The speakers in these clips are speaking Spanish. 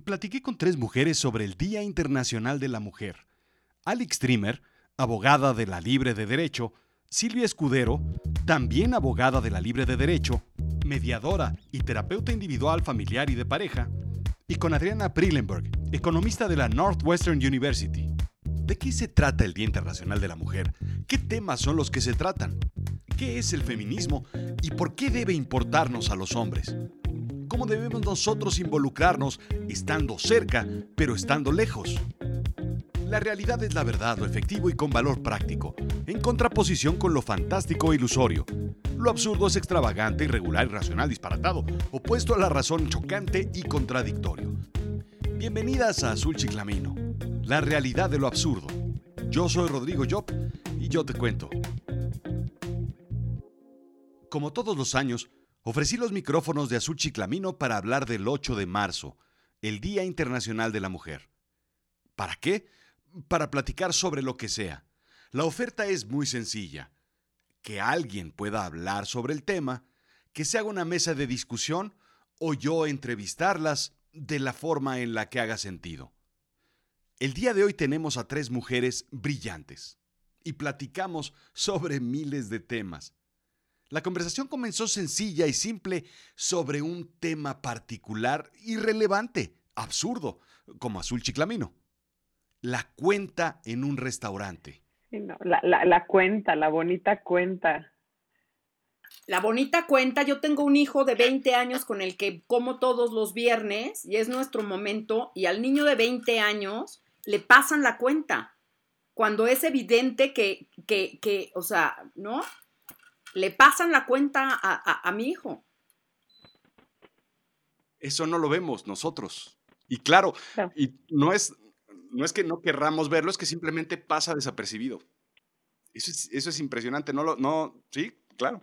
platiqué con tres mujeres sobre el Día Internacional de la Mujer. Alex Trimmer, abogada de la Libre de Derecho, Silvia Escudero, también abogada de la Libre de Derecho, mediadora y terapeuta individual, familiar y de pareja, y con Adriana Prillenberg, economista de la Northwestern University. ¿De qué se trata el Día Internacional de la Mujer? ¿Qué temas son los que se tratan? ¿Qué es el feminismo y por qué debe importarnos a los hombres? ¿Cómo debemos nosotros involucrarnos estando cerca, pero estando lejos? La realidad es la verdad, lo efectivo y con valor práctico, en contraposición con lo fantástico e ilusorio. Lo absurdo es extravagante, irregular, irracional, disparatado, opuesto a la razón chocante y contradictorio. Bienvenidas a Azul Chiclamino, la realidad de lo absurdo. Yo soy Rodrigo Job y yo te cuento. Como todos los años, ofrecí los micrófonos de Azul Chiclamino para hablar del 8 de marzo, el Día Internacional de la Mujer. ¿Para qué? para platicar sobre lo que sea. La oferta es muy sencilla. Que alguien pueda hablar sobre el tema, que se haga una mesa de discusión o yo entrevistarlas de la forma en la que haga sentido. El día de hoy tenemos a tres mujeres brillantes y platicamos sobre miles de temas. La conversación comenzó sencilla y simple sobre un tema particular, irrelevante, absurdo, como Azul Chiclamino la cuenta en un restaurante. la, la, la cuenta, la bonita cuenta. La bonita cuenta, yo tengo un hijo de 20 años con el que como todos los viernes y es nuestro momento y al niño de 20 años le pasan la cuenta. Cuando es evidente que, que, que o sea, ¿no? Le pasan la cuenta a, a, a mi hijo. Eso no lo vemos nosotros. Y claro, y no es, no es que no querramos verlo, es que simplemente pasa desapercibido. Eso es, eso es impresionante, no lo, no, sí, claro.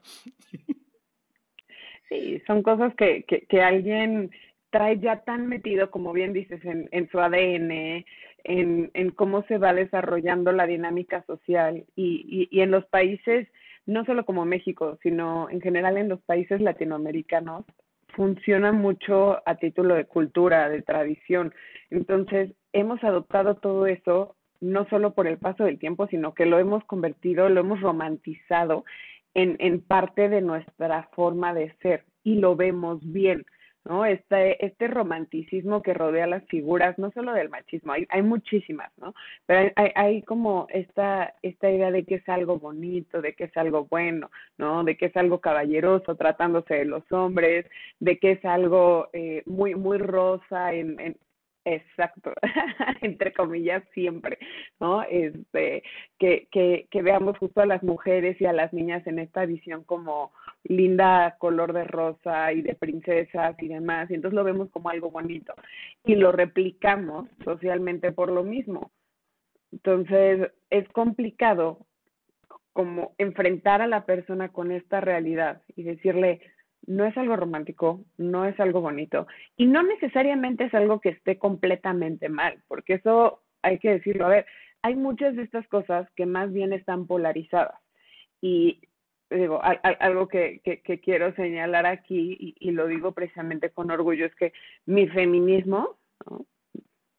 Sí, son cosas que, que, que alguien trae ya tan metido, como bien dices, en, en su ADN, en, en cómo se va desarrollando la dinámica social y, y, y en los países, no solo como México, sino en general en los países latinoamericanos, funciona mucho a título de cultura, de tradición. Entonces, hemos adoptado todo eso no solo por el paso del tiempo, sino que lo hemos convertido, lo hemos romantizado en, en parte de nuestra forma de ser y lo vemos bien. ¿No? Este, este romanticismo que rodea las figuras, no solo del machismo, hay, hay muchísimas, ¿no? Pero hay, hay, como esta, esta idea de que es algo bonito, de que es algo bueno, ¿no? De que es algo caballeroso tratándose de los hombres, de que es algo eh, muy, muy rosa en, en, Exacto, entre comillas siempre, ¿no? Este, que, que, que veamos justo a las mujeres y a las niñas en esta visión como linda color de rosa y de princesas y demás, y entonces lo vemos como algo bonito y lo replicamos socialmente por lo mismo. Entonces es complicado como enfrentar a la persona con esta realidad y decirle, no es algo romántico, no es algo bonito y no necesariamente es algo que esté completamente mal, porque eso hay que decirlo. A ver, hay muchas de estas cosas que más bien están polarizadas y digo, algo que, que, que, quiero señalar aquí y, y, lo digo precisamente con orgullo es que mi feminismo,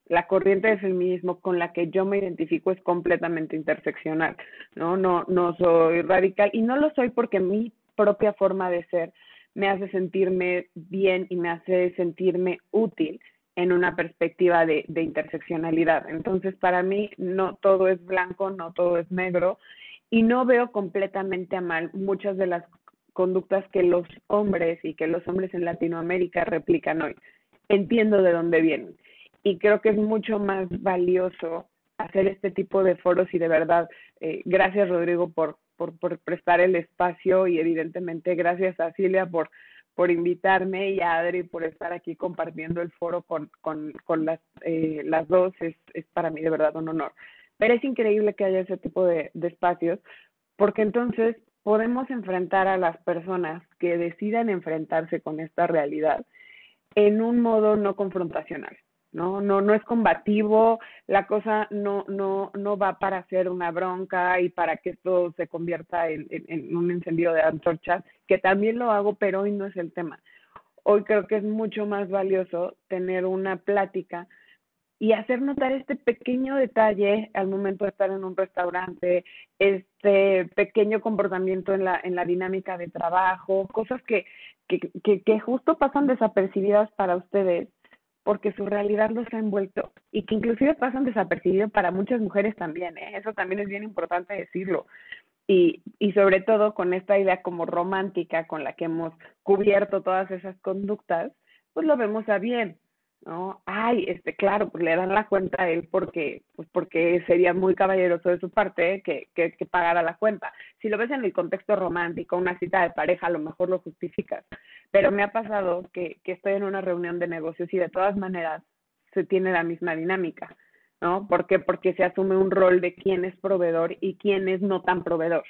la corriente de feminismo con la que yo me identifico es completamente interseccional, ¿no? No, no soy radical y no lo soy porque mi propia forma de ser me hace sentirme bien y me hace sentirme útil en una perspectiva de, de, interseccionalidad. Entonces, para mí, no todo es blanco, no todo es negro, y no veo completamente a mal muchas de las conductas que los hombres y que los hombres en Latinoamérica replican hoy. Entiendo de dónde vienen. Y creo que es mucho más valioso hacer este tipo de foros y de verdad, eh, gracias Rodrigo por, por, por prestar el espacio y evidentemente gracias a Cilia por, por invitarme y a Adri por estar aquí compartiendo el foro con, con, con las, eh, las dos. Es, es para mí de verdad un honor. Pero es increíble que haya ese tipo de, espacios porque entonces podemos enfrentar a las personas que decidan enfrentarse con esta realidad en un modo no confrontacional. ¿no? No, no es combativo, la cosa no, no, no va para hacer una bronca y para que esto se convierta en, en, en un encendido de antorchas, que también lo hago, pero hoy no es el tema. hoy creo que es mucho más valioso tener una plática y hacer notar este pequeño detalle al momento de estar en un restaurante, este pequeño comportamiento en la, en la dinámica de trabajo, cosas que, que, que, que justo pasan desapercibidas para ustedes porque su realidad los ha envuelto y que inclusive pasan desapercibidos para muchas mujeres también, ¿eh? eso también es bien importante decirlo. Y, y sobre todo con esta idea como romántica con la que hemos cubierto todas esas conductas, pues lo vemos a bien, ¿no? Ay, este, claro, pues le dan la cuenta a él porque, pues porque sería muy caballeroso de su parte que, que, que, pagara la cuenta. Si lo ves en el contexto romántico, una cita de pareja, a lo mejor lo justificas. Pero me ha pasado que, que estoy en una reunión de negocios y de todas maneras se tiene la misma dinámica, ¿no? ¿Por qué? Porque se asume un rol de quién es proveedor y quién es no tan proveedor.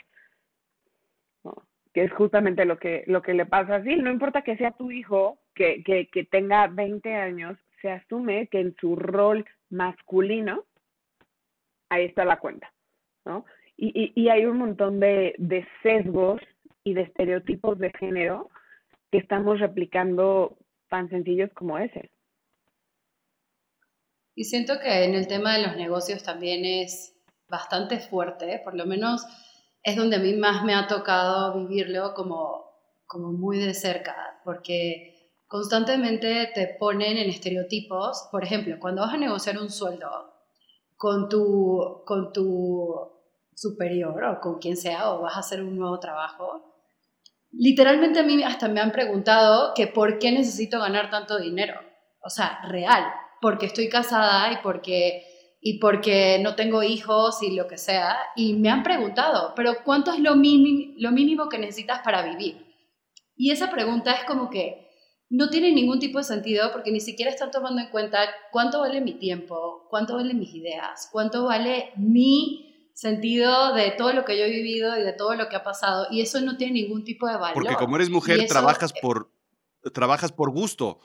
Que es justamente lo que, lo que le pasa así. No importa que sea tu hijo, que, que, que tenga 20 años, se asume que en su rol masculino, ahí está la cuenta, ¿no? Y, y, y hay un montón de, de sesgos y de estereotipos de género que estamos replicando tan sencillos como ese. Y siento que en el tema de los negocios también es bastante fuerte, por lo menos es donde a mí más me ha tocado vivirlo como, como muy de cerca, porque constantemente te ponen en estereotipos. Por ejemplo, cuando vas a negociar un sueldo con tu, con tu superior o con quien sea, o vas a hacer un nuevo trabajo, literalmente a mí hasta me han preguntado que por qué necesito ganar tanto dinero. O sea, real, porque estoy casada y porque y porque no tengo hijos y lo que sea, y me han preguntado, pero ¿cuánto es lo mínimo, lo mínimo que necesitas para vivir? Y esa pregunta es como que no tiene ningún tipo de sentido porque ni siquiera están tomando en cuenta cuánto vale mi tiempo, cuánto valen mis ideas, cuánto vale mi sentido de todo lo que yo he vivido y de todo lo que ha pasado, y eso no tiene ningún tipo de valor. Porque como eres mujer, eso, trabajas, por, trabajas por gusto.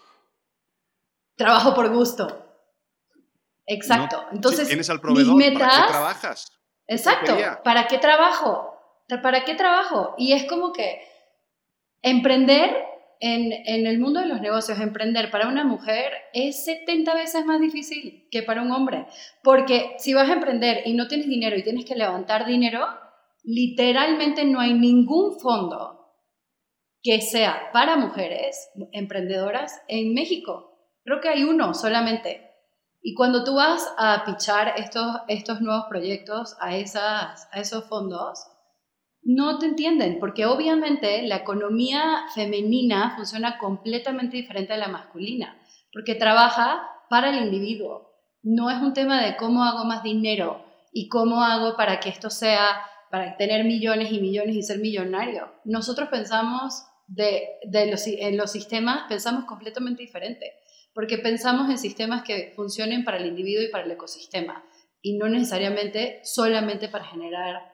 Trabajo por gusto. Exacto. No, Entonces, si tienes al proveedor, mis metas, ¿para qué trabajas? Exacto. ¿Para qué trabajo? ¿Para qué trabajo? Y es como que emprender en, el mundo de los negocios, emprender para una mujer es 70 veces más difícil que para un hombre. Porque si vas a emprender y no tienes dinero y tienes que levantar dinero, literalmente no hay ningún fondo que sea para mujeres emprendedoras en México. Creo que hay uno solamente. Y cuando tú vas a pichar estos, estos nuevos proyectos a esos fondos, no te entienden, porque obviamente la economía femenina funciona completamente diferente a la masculina, porque trabaja para el individuo. No es un tema de cómo hago más dinero y cómo hago para que esto sea, para tener millones y millones y ser millonario. Nosotros pensamos en los sistemas, pensamos completamente diferente porque pensamos en sistemas que funcionen para el individuo y para el ecosistema, y no necesariamente solamente para generar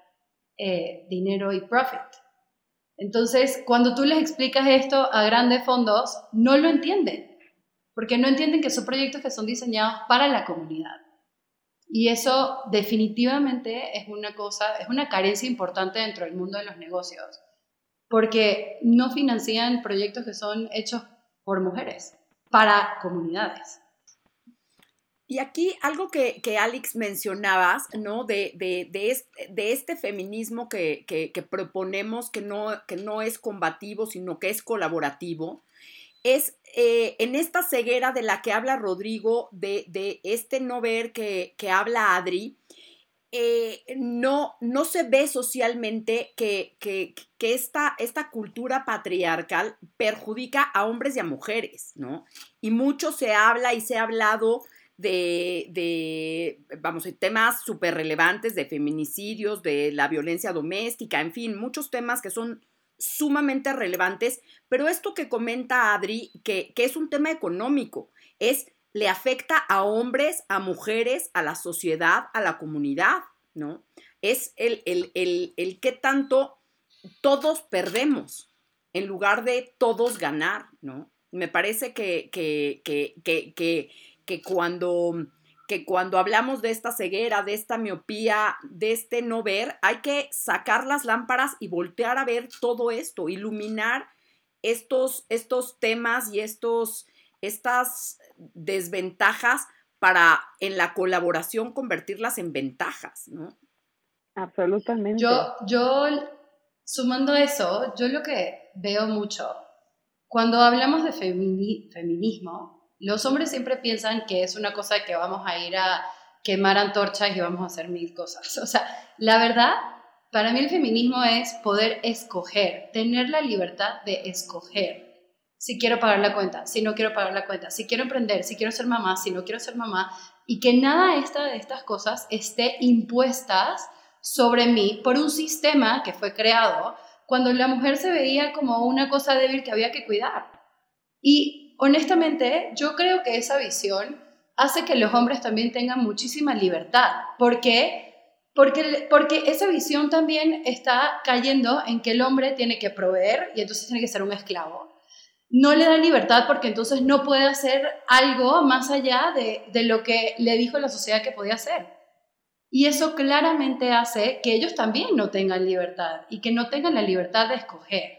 eh, dinero y profit. Entonces, cuando tú les explicas esto a grandes fondos, no lo entienden, porque no entienden que son proyectos que son diseñados para la comunidad. Y eso definitivamente es una cosa, es una carencia importante dentro del mundo de los negocios, porque no financian proyectos que son hechos por mujeres para comunidades. Y aquí algo que, que Alex mencionabas, ¿no? De, de, de, este, de este, feminismo que, que, que, proponemos, no, que no es combativo, sino que es colaborativo, es eh, en esta ceguera de la que habla Rodrigo, de, este no ver que, que habla Adri, eh, no, no se ve socialmente que, que, que esta, esta, cultura patriarcal perjudica a hombres y a mujeres, ¿no? Y mucho se habla y se ha hablado de, de vamos, temas súper relevantes de feminicidios, de la violencia doméstica, en fin, muchos temas que son sumamente relevantes, pero esto que comenta Adri, que, que es un tema económico, es le afecta a hombres, a mujeres, a la sociedad, a la comunidad, ¿no? Es el, el, el, el qué tanto todos perdemos en lugar de todos ganar, ¿no? Me parece que, que, que, que, que cuando, que cuando hablamos de esta ceguera, de esta miopía, de este no ver, hay que sacar las lámparas y voltear a ver todo esto, iluminar estos, estos temas y estos, estas desventajas para en la colaboración convertirlas en ventajas, ¿no? Absolutamente. Yo, yo, sumando eso, yo lo que veo mucho, cuando hablamos de feminismo, los hombres siempre piensan que es una cosa que vamos a ir a quemar antorchas y vamos a hacer mil cosas. O sea, la verdad, para mí el feminismo es poder escoger, tener la libertad de escoger si quiero pagar la cuenta, si no quiero pagar la cuenta, si quiero emprender, si quiero ser mamá, si no quiero ser mamá, y que nada de estas cosas esté impuestas sobre mí por un sistema que fue creado cuando la mujer se veía como una cosa débil que había que cuidar. Y honestamente, yo creo que esa visión hace que los hombres también tengan muchísima libertad. ¿Por qué? Porque, porque esa visión también está cayendo en que el hombre tiene que proveer y entonces tiene que ser un esclavo no le da libertad porque entonces no puede hacer algo más allá de, de, lo que le dijo la sociedad que podía hacer. Y eso claramente hace que ellos también no tengan libertad y que no tengan la libertad de escoger.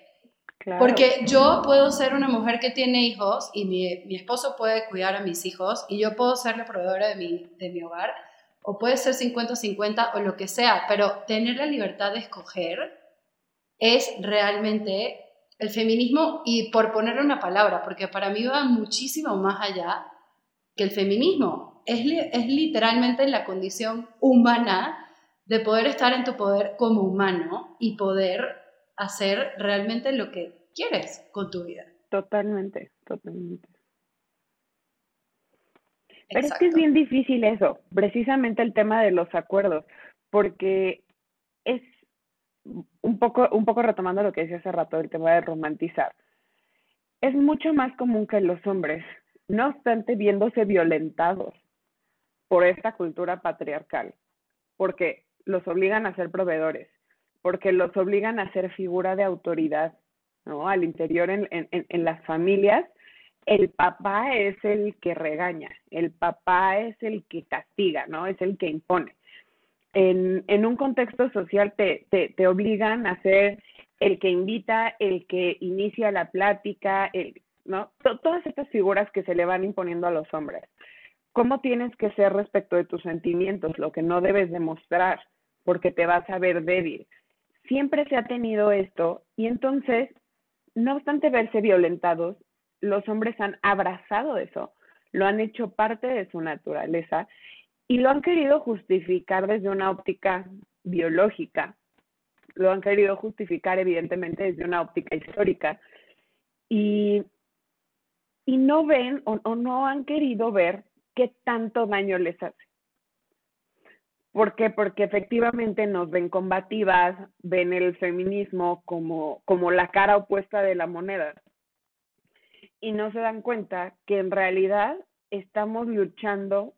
Porque yo puedo ser una mujer que tiene hijos y mi, mi, esposo puede cuidar a mis hijos y yo puedo ser la proveedora de mi, de mi hogar o puede ser 50-50 o lo que sea, pero tener la libertad de escoger es realmente el feminismo, y por ponerle una palabra, porque para mí va muchísimo más allá que el feminismo. Es, es literalmente la condición humana de poder estar en tu poder como humano y poder hacer realmente lo que quieres con tu vida. Totalmente, totalmente. Pero es que es bien difícil eso, precisamente el tema de los acuerdos, porque es un poco, un poco retomando lo que decía hace rato, el tema de romantizar, es mucho más común que los hombres, no obstante, viéndose violentados por esta cultura patriarcal, porque los obligan a ser proveedores, porque los obligan a ser figura de autoridad, ¿no? Al interior en, en, en las familias, el papá es el que regaña, el papá es el que castiga, ¿no? Es el que impone en, en un contexto social te, te, te, obligan a ser el que invita, el que inicia la plática, el, ¿no? todas estas figuras que se le van imponiendo a los hombres. ¿Cómo tienes que ser respecto de tus sentimientos? Lo que no debes demostrar, porque te vas a ver débil. Siempre se ha tenido esto y entonces, no obstante verse violentados, los hombres han abrazado eso, lo han hecho parte de su naturaleza y lo han querido justificar desde una óptica biológica, lo han querido justificar evidentemente desde una óptica histórica y, no ven o, o no han querido ver qué tanto daño les hace. ¿Por qué? Porque efectivamente nos ven combativas, ven el feminismo como, como la cara opuesta de la moneda y no se dan cuenta que en realidad estamos luchando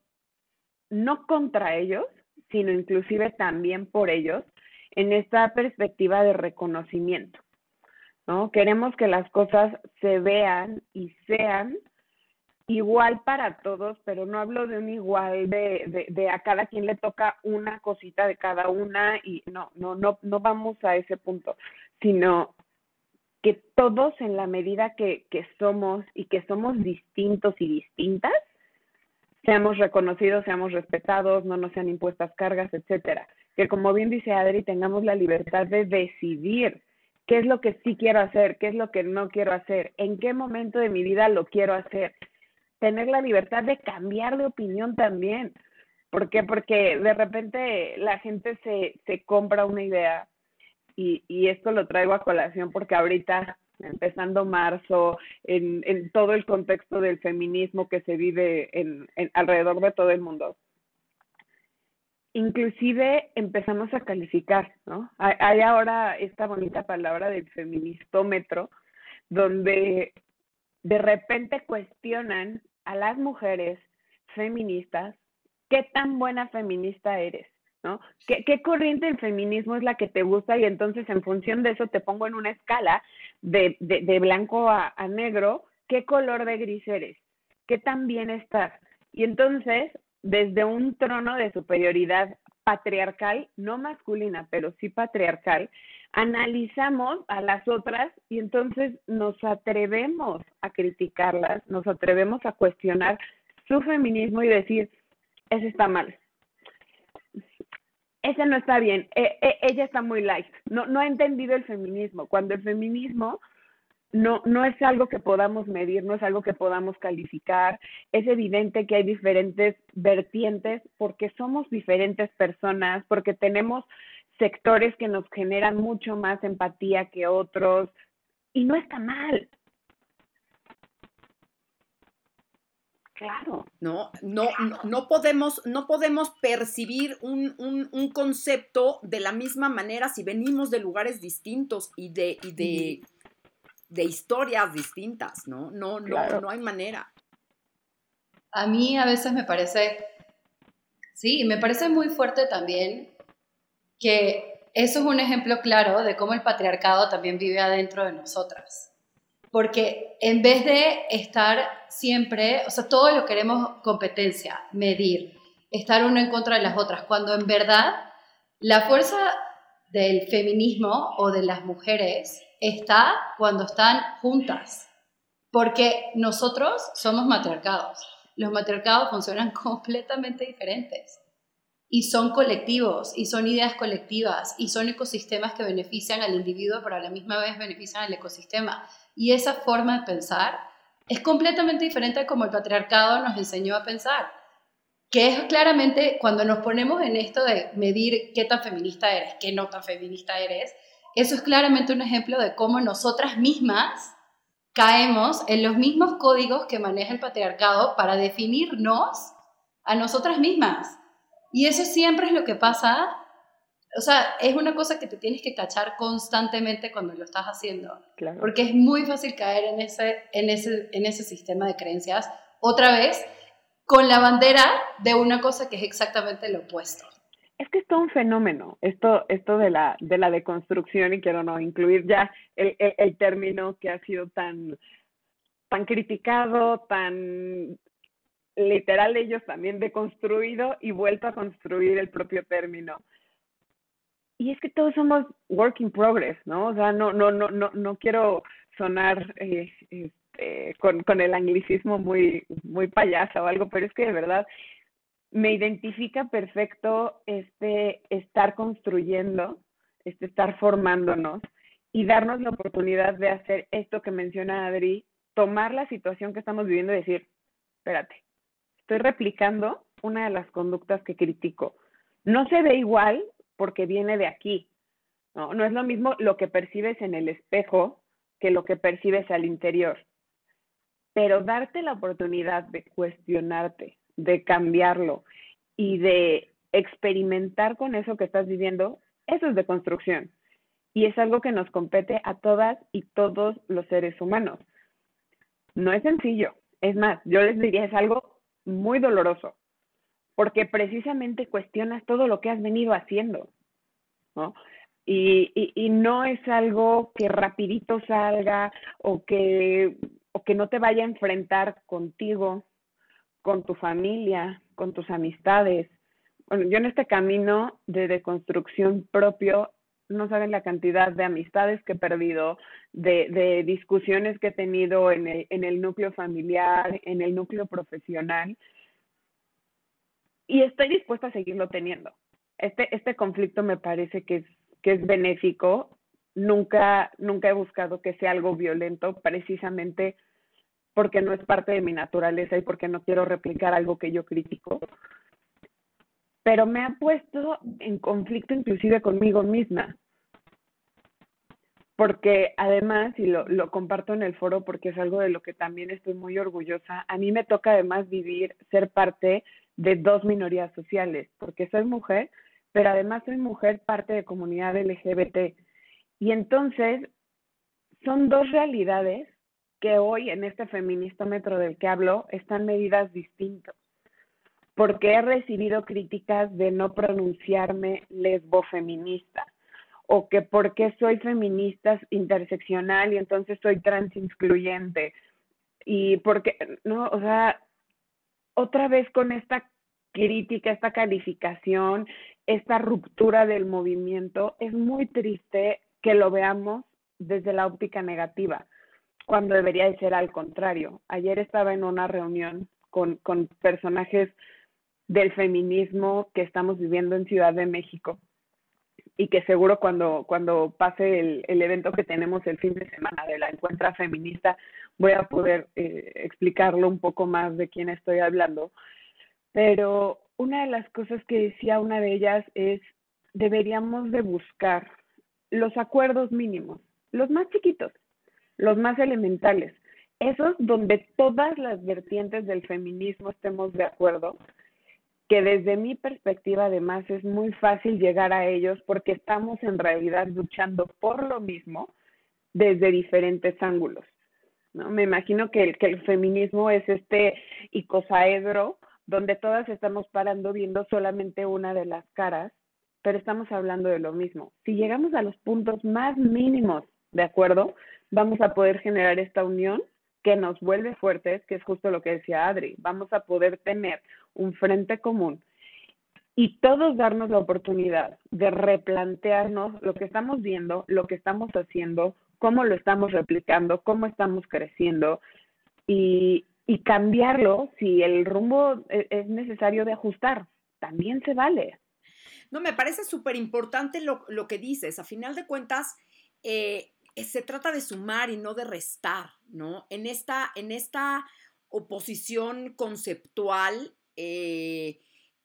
no contra ellos, sino inclusive también por ellos, en esta perspectiva de reconocimiento. ¿no? Queremos que las cosas se vean y sean igual para todos, pero no hablo de un igual de, de, de, a cada quien le toca una cosita de cada una y no, no, no, no vamos a ese punto, sino que todos en la medida que, que somos y que somos distintos y distintas, seamos reconocidos, seamos respetados, no nos sean impuestas cargas, etcétera. Que como bien dice Adri, tengamos la libertad de decidir qué es lo que sí quiero hacer, qué es lo que no quiero hacer, en qué momento de mi vida lo quiero hacer. Tener la libertad de cambiar de opinión también. ¿Por qué? Porque de repente la gente se, se compra una idea y, y esto lo traigo a colación porque ahorita empezando marzo, en, en todo el contexto del feminismo que se vive en, en, alrededor de todo el mundo. Inclusive empezamos a calificar, ¿no? Hay, hay ahora esta bonita palabra del feministómetro, donde de repente cuestionan a las mujeres feministas qué tan buena feminista eres. ¿no? ¿Qué, ¿Qué, corriente del feminismo es la que te gusta? Y entonces en función de eso te pongo en una escala de, de, de blanco a, a, negro, ¿qué color de gris eres? ¿Qué tan bien estás? Y entonces, desde un trono de superioridad patriarcal, no masculina, pero sí patriarcal, analizamos a las otras y entonces nos atrevemos a criticarlas, nos atrevemos a cuestionar su feminismo y decir, ese está mal, ese no está bien, e, e, ella está muy light, no, no ha entendido el feminismo, cuando el feminismo no, no es algo que podamos medir, no es algo que podamos calificar. Es evidente que hay diferentes vertientes porque somos diferentes personas, porque tenemos sectores que nos generan mucho más empatía que otros y no está mal. Claro. No, no, no, podemos, no podemos percibir un, un, concepto de la misma manera si venimos de lugares distintos y de, y de, de historias distintas, ¿no? No, no, no hay manera. A mí a veces me parece, sí, me parece muy fuerte también que eso es un ejemplo claro de cómo el patriarcado también vive adentro de nosotras. Porque en vez de estar siempre, o sea, todo lo queremos competencia, medir, estar uno en contra de las otras, cuando en verdad la fuerza del feminismo o de las mujeres está cuando están juntas, porque nosotros somos matriarcados. Los matriarcados funcionan completamente diferentes y son colectivos y son ideas colectivas y son ecosistemas que benefician al individuo, pero a la misma vez benefician al ecosistema. Y esa forma de pensar es completamente diferente a como el patriarcado nos enseñó a pensar, que es claramente cuando nos ponemos en esto de medir qué tan feminista eres, qué no tan feminista eres, eso es claramente un ejemplo de cómo nosotras mismas caemos en los mismos códigos que maneja el patriarcado para definirnos a nosotras mismas. Y eso siempre es lo que pasa. O sea, es una cosa que te tienes que cachar constantemente cuando lo estás haciendo. Porque es muy fácil caer en ese, en, ese, en ese sistema de creencias. Otra vez, con la bandera de una cosa que es exactamente lo opuesto es que es todo un fenómeno, esto, esto de la, de la deconstrucción, y quiero no incluir ya el, término que ha sido tan, tan criticado, tan literal ellos también deconstruido y vuelto a construir el propio término. Y es que todos somos work in progress, ¿no? O sea, no, no, no, no, no quiero sonar eh, este, con, con el anglicismo muy, muy payasa o algo, pero es que de verdad me identifica perfecto este estar construyendo, este estar formándonos y darnos la oportunidad de hacer esto que menciona Adri, tomar la situación que estamos viviendo y decir, espérate, estoy replicando una de las conductas que critico. No se ve igual porque viene de aquí. No, no es lo mismo lo que percibes en el espejo que lo que percibes al interior. Pero darte la oportunidad de cuestionarte, de cambiarlo y de experimentar con eso que estás viviendo, eso es de construcción. Y es algo que nos compete a todas y todos los seres humanos. No es sencillo. Es más, yo les diría, es algo muy doloroso, porque precisamente cuestionas todo lo que has venido haciendo, ¿no? Y, y, y, no es algo que rapidito salga o que, o que no te vaya a enfrentar contigo, con tu familia, con tus amistades. Bueno, yo en este camino de deconstrucción propio, no saben la cantidad de amistades que he perdido, de, discusiones que he tenido en el, en el núcleo familiar, en el núcleo profesional. Y estoy dispuesta a seguirlo teniendo. Este, este conflicto me parece que es, que es benéfico. Nunca, nunca he buscado que sea algo violento, precisamente porque no es parte de mi naturaleza y porque no quiero replicar algo que yo critico. Pero me ha puesto en conflicto inclusive conmigo misma. Porque además, y lo, lo comparto en el foro porque es algo de lo que también estoy muy orgullosa, a mí me toca además vivir, ser parte de dos minorías sociales, porque soy mujer, pero además soy mujer parte de comunidad LGBT. Y entonces son dos realidades que hoy en este feministómetro del que hablo están medidas distintas, porque he recibido críticas de no pronunciarme lesbofeminista o que porque soy feminista interseccional y entonces soy trans incluyente y porque no, o sea, otra vez con esta crítica, esta calificación esta ruptura del movimiento, es muy triste que lo veamos desde la óptica negativa, cuando debería de ser al contrario. Ayer estaba en una reunión con, con personajes del feminismo que estamos viviendo en Ciudad de México y que seguro cuando, cuando pase el, el, evento que tenemos el fin de semana de la encuentra feminista voy a poder eh, explicarlo un poco más de quién estoy hablando. Pero una de las cosas que decía una de ellas es, deberíamos de buscar los acuerdos mínimos, los más chiquitos, los más elementales, esos donde todas las vertientes del feminismo estemos de acuerdo, que desde mi perspectiva además es muy fácil llegar a ellos porque estamos en realidad luchando por lo mismo desde diferentes ángulos. ¿no? Me imagino que el, que el feminismo es este icosaedro donde todas estamos parando viendo solamente una de las caras, pero estamos hablando de lo mismo. Si llegamos a los puntos más mínimos, ¿de acuerdo? Vamos a poder generar esta unión que nos vuelve fuertes, que es justo lo que decía Adri. Vamos a poder tener un frente común y todos darnos la oportunidad de replantearnos lo que estamos viendo, lo que estamos haciendo, cómo lo estamos replicando, cómo estamos creciendo y, cambiarlo si el rumbo e, es necesario de ajustar. También se vale. No, me parece súper importante lo, lo, que dices. A final de cuentas, eh, se trata de sumar y no de restar, ¿no? En esta, en esta oposición conceptual, eh,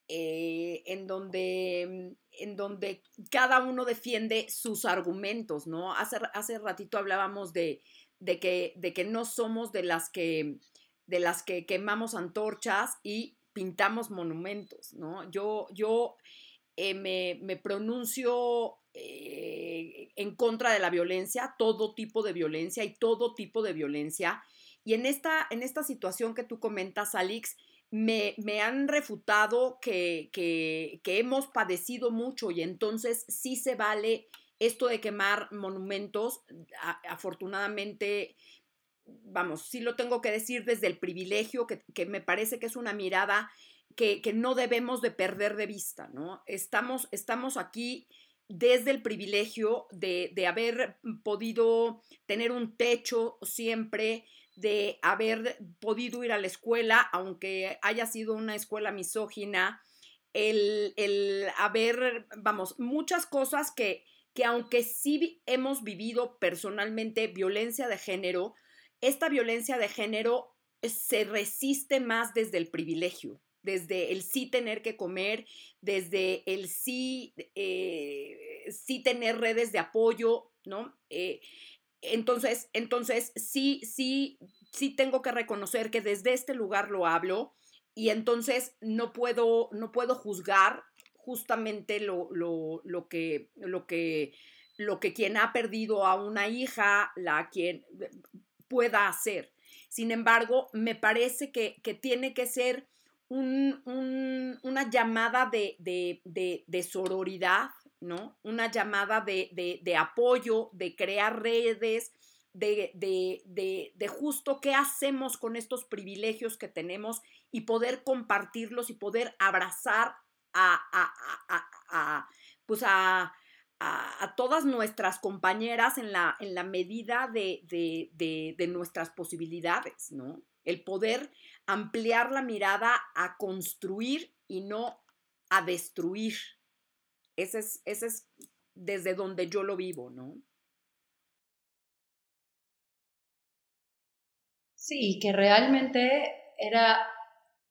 eh, en, donde, en donde cada uno defiende sus argumentos, ¿no? Hace, hace ratito hablábamos de, de, que, de que no somos de las que de las que quemamos antorchas y pintamos monumentos, ¿no? Yo, yo eh, me, pronuncio eh, en contra de la violencia, todo tipo de violencia y todo tipo de violencia. Y en esta, en esta situación que tú comentas, Alix, me, me han refutado que, que, que, hemos padecido mucho y entonces sí se vale esto de quemar monumentos. afortunadamente vamos, sí lo tengo que decir desde el privilegio, que, me parece que es una mirada que, no debemos de perder de vista, ¿no? Estamos, estamos aquí desde el privilegio de, de, haber podido tener un techo siempre, de haber podido ir a la escuela, aunque haya sido una escuela misógina, el, el haber, vamos, muchas cosas que, que aunque sí hemos vivido personalmente violencia de género, esta violencia de género se resiste más desde el privilegio, desde el sí tener que comer, desde el sí, eh, sí tener redes de apoyo, ¿no? Eh, entonces, entonces sí, sí, sí tengo que reconocer que desde este lugar lo hablo y entonces no puedo, no puedo juzgar justamente lo, lo, lo, que, lo, que, lo que quien ha perdido a una hija, la quien pueda hacer. Sin embargo, me parece que, tiene que ser una llamada de, sororidad, ¿no? Una llamada de, apoyo, de crear redes, de, justo qué hacemos con estos privilegios que tenemos y poder compartirlos y poder abrazar a, a pues a, a, todas nuestras compañeras en la, en la medida de, de, nuestras posibilidades, ¿no? El poder ampliar la mirada a construir y no a destruir. Ese es, ese es desde donde yo lo vivo, ¿no? Sí, que realmente era,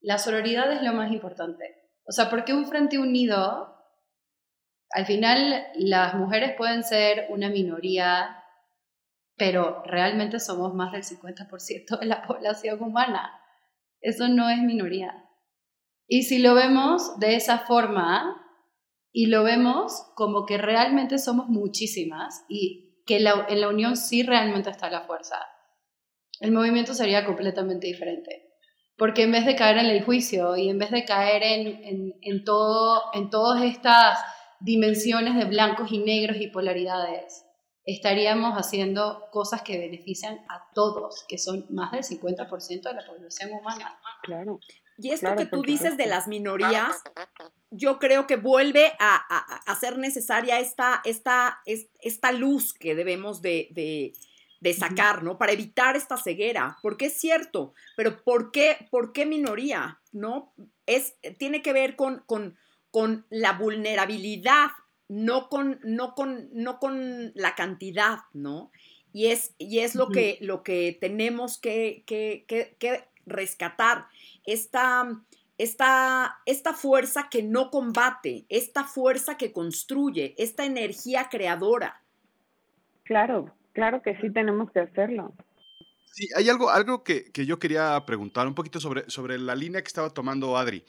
la sororidad es lo más importante. O sea, porque un frente unido al final las mujeres pueden ser una minoría, pero realmente somos más del 50% de la población humana. Eso no es minoría. Y si lo vemos de esa forma, y lo vemos como que realmente somos muchísimas y que en la unión sí realmente está la fuerza, el movimiento sería completamente diferente. Porque en vez de caer en el juicio y en vez de caer en, en, todo, en todas estas dimensiones de blancos y negros y polaridades, estaríamos haciendo cosas que benefician a todos, que son más del 50% de la población humana. Claro. Y esto que tú dices de las minorías, yo creo que vuelve a, ser necesaria esta, esta, esta, luz que debemos de, sacar, ¿no? Para evitar esta ceguera, porque es cierto, pero ¿por qué, por qué minoría? ¿No? Es, tiene que ver con, con, con la vulnerabilidad, no con, no, con, no con la cantidad, ¿no? Y es, y es lo, que, lo que tenemos que, que, que rescatar. Esta esta, esta fuerza que no combate, esta fuerza que construye, esta energía creadora. Claro, claro que sí tenemos que hacerlo. Sí, hay algo, algo que, yo quería preguntar un poquito sobre, sobre la línea que estaba tomando Adri.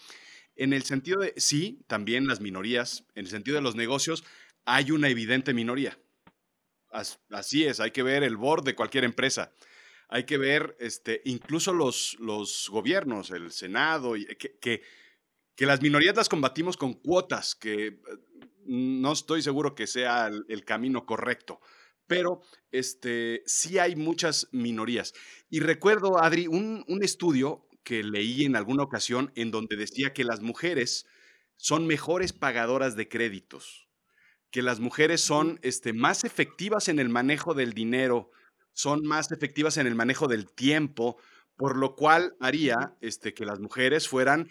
En el sentido de, sí, también las minorías, en el sentido de los negocios, hay una evidente minoría. Así es, hay que ver el board de cualquier empresa hay que ver este, incluso los, los gobiernos, el Senado, que, que, las minorías las combatimos con cuotas, que no estoy seguro que sea el, camino correcto, pero este, sí hay muchas minorías. Y recuerdo, Adri, un, un estudio que leí en alguna ocasión en donde decía que las mujeres son mejores pagadoras de créditos, que las mujeres son este, más efectivas en el manejo del dinero, son más efectivas en el manejo del tiempo, por lo cual haría este, que las mujeres fueran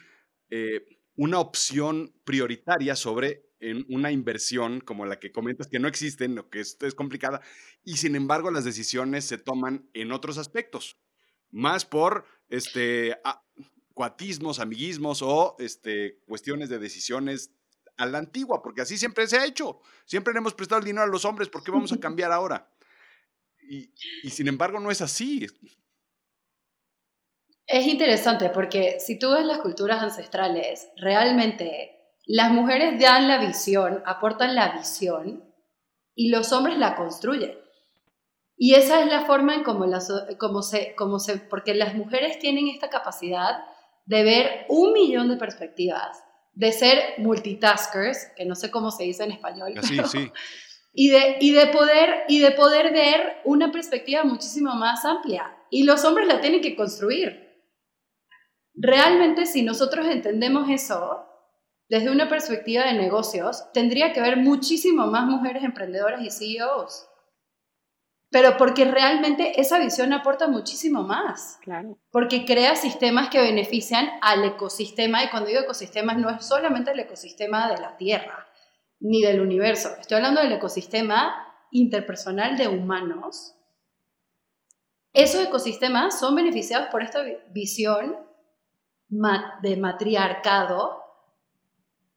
eh, una opción prioritaria sobre en una inversión como la que comentas, que no existen, lo que es, es complicada, y sin embargo las decisiones se toman en otros aspectos, más por este, cuatismos, amiguismos o este, cuestiones de decisiones a la antigua, porque así siempre se ha hecho. Siempre le hemos prestado el dinero a los hombres, ¿por qué vamos a cambiar ahora? Y, sin embargo no es así. Es interesante porque si tú ves las culturas ancestrales, realmente las mujeres dan la visión, aportan la visión y los hombres la construyen. Y esa es la forma en cómo, como se, como se, porque las mujeres tienen esta capacidad de ver un millón de perspectivas, de ser multitaskers, que no sé cómo se dice en español. Sí, sí y de, y, de poder, y de poder ver una perspectiva muchísimo más amplia. Y los hombres la tienen que construir. Realmente si nosotros entendemos eso desde una perspectiva de negocios, tendría que haber muchísimo más mujeres emprendedoras y CEOs. Pero porque realmente esa visión aporta muchísimo más. Claro. Porque crea sistemas que benefician al ecosistema. Y cuando digo ecosistemas, no es solamente el ecosistema de la Tierra ni del universo. Estoy hablando del ecosistema interpersonal de humanos. Esos ecosistemas son beneficiados por esta visión de matriarcado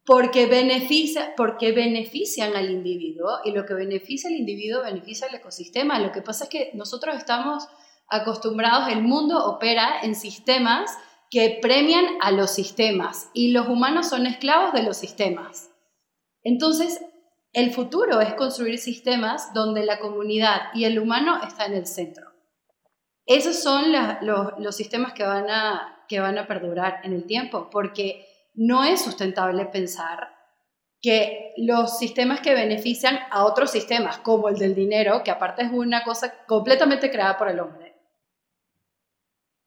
porque, beneficia, porque benefician al individuo y lo que beneficia al individuo beneficia al ecosistema. Lo que pasa es que nosotros estamos acostumbrados, el mundo opera en sistemas que premian a los sistemas y los humanos son esclavos de los sistemas. Entonces, el futuro es construir sistemas donde la comunidad y el humano está en el centro. Esos son los, sistemas que van, a, que van a perdurar en el tiempo, porque no es sustentable pensar que los sistemas que benefician a otros sistemas, como el del dinero, que aparte es una cosa completamente creada por el hombre,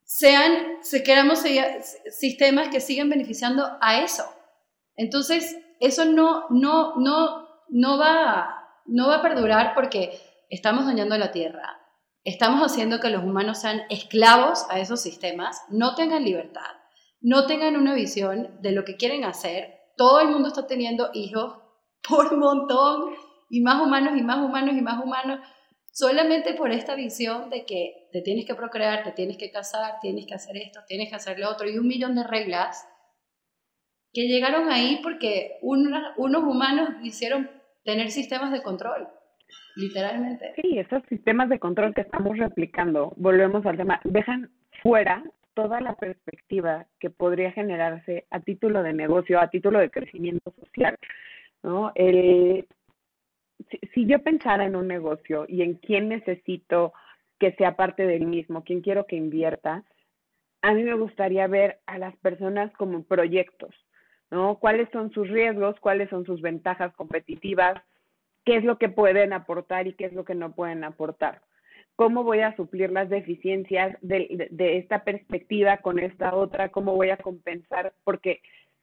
sean, se queramos sistemas que sigan beneficiando a eso. Entonces, eso no, no, no, no, va, no va a perdurar porque estamos dañando la Tierra. Estamos haciendo que los humanos sean esclavos a esos sistemas, no tengan libertad, no tengan una visión de lo que quieren hacer. Todo el mundo está teniendo hijos por montón, y más humanos, y más humanos, y más humanos, solamente por esta visión de que te tienes que procrear, te tienes que casar, tienes que hacer esto, tienes que hacer lo otro, y un millón de reglas que llegaron ahí porque unos humanos hicieron tener sistemas de control, literalmente. Sí, esos sistemas de control que estamos replicando, volvemos al tema, dejan fuera toda la perspectiva que podría generarse a título de negocio, a título de crecimiento social, ¿no? Si, si yo pensara en un negocio y en quién necesito que sea parte del mismo, quién quiero que invierta, a mí me gustaría ver a las personas como proyectos, ¿no? ¿Cuáles son sus riesgos? ¿Cuáles son sus ventajas competitivas? ¿Qué es lo que pueden aportar y qué es lo que no pueden aportar? ¿Cómo voy a suplir las deficiencias de, esta perspectiva con esta otra? ¿Cómo voy a compensar? Porque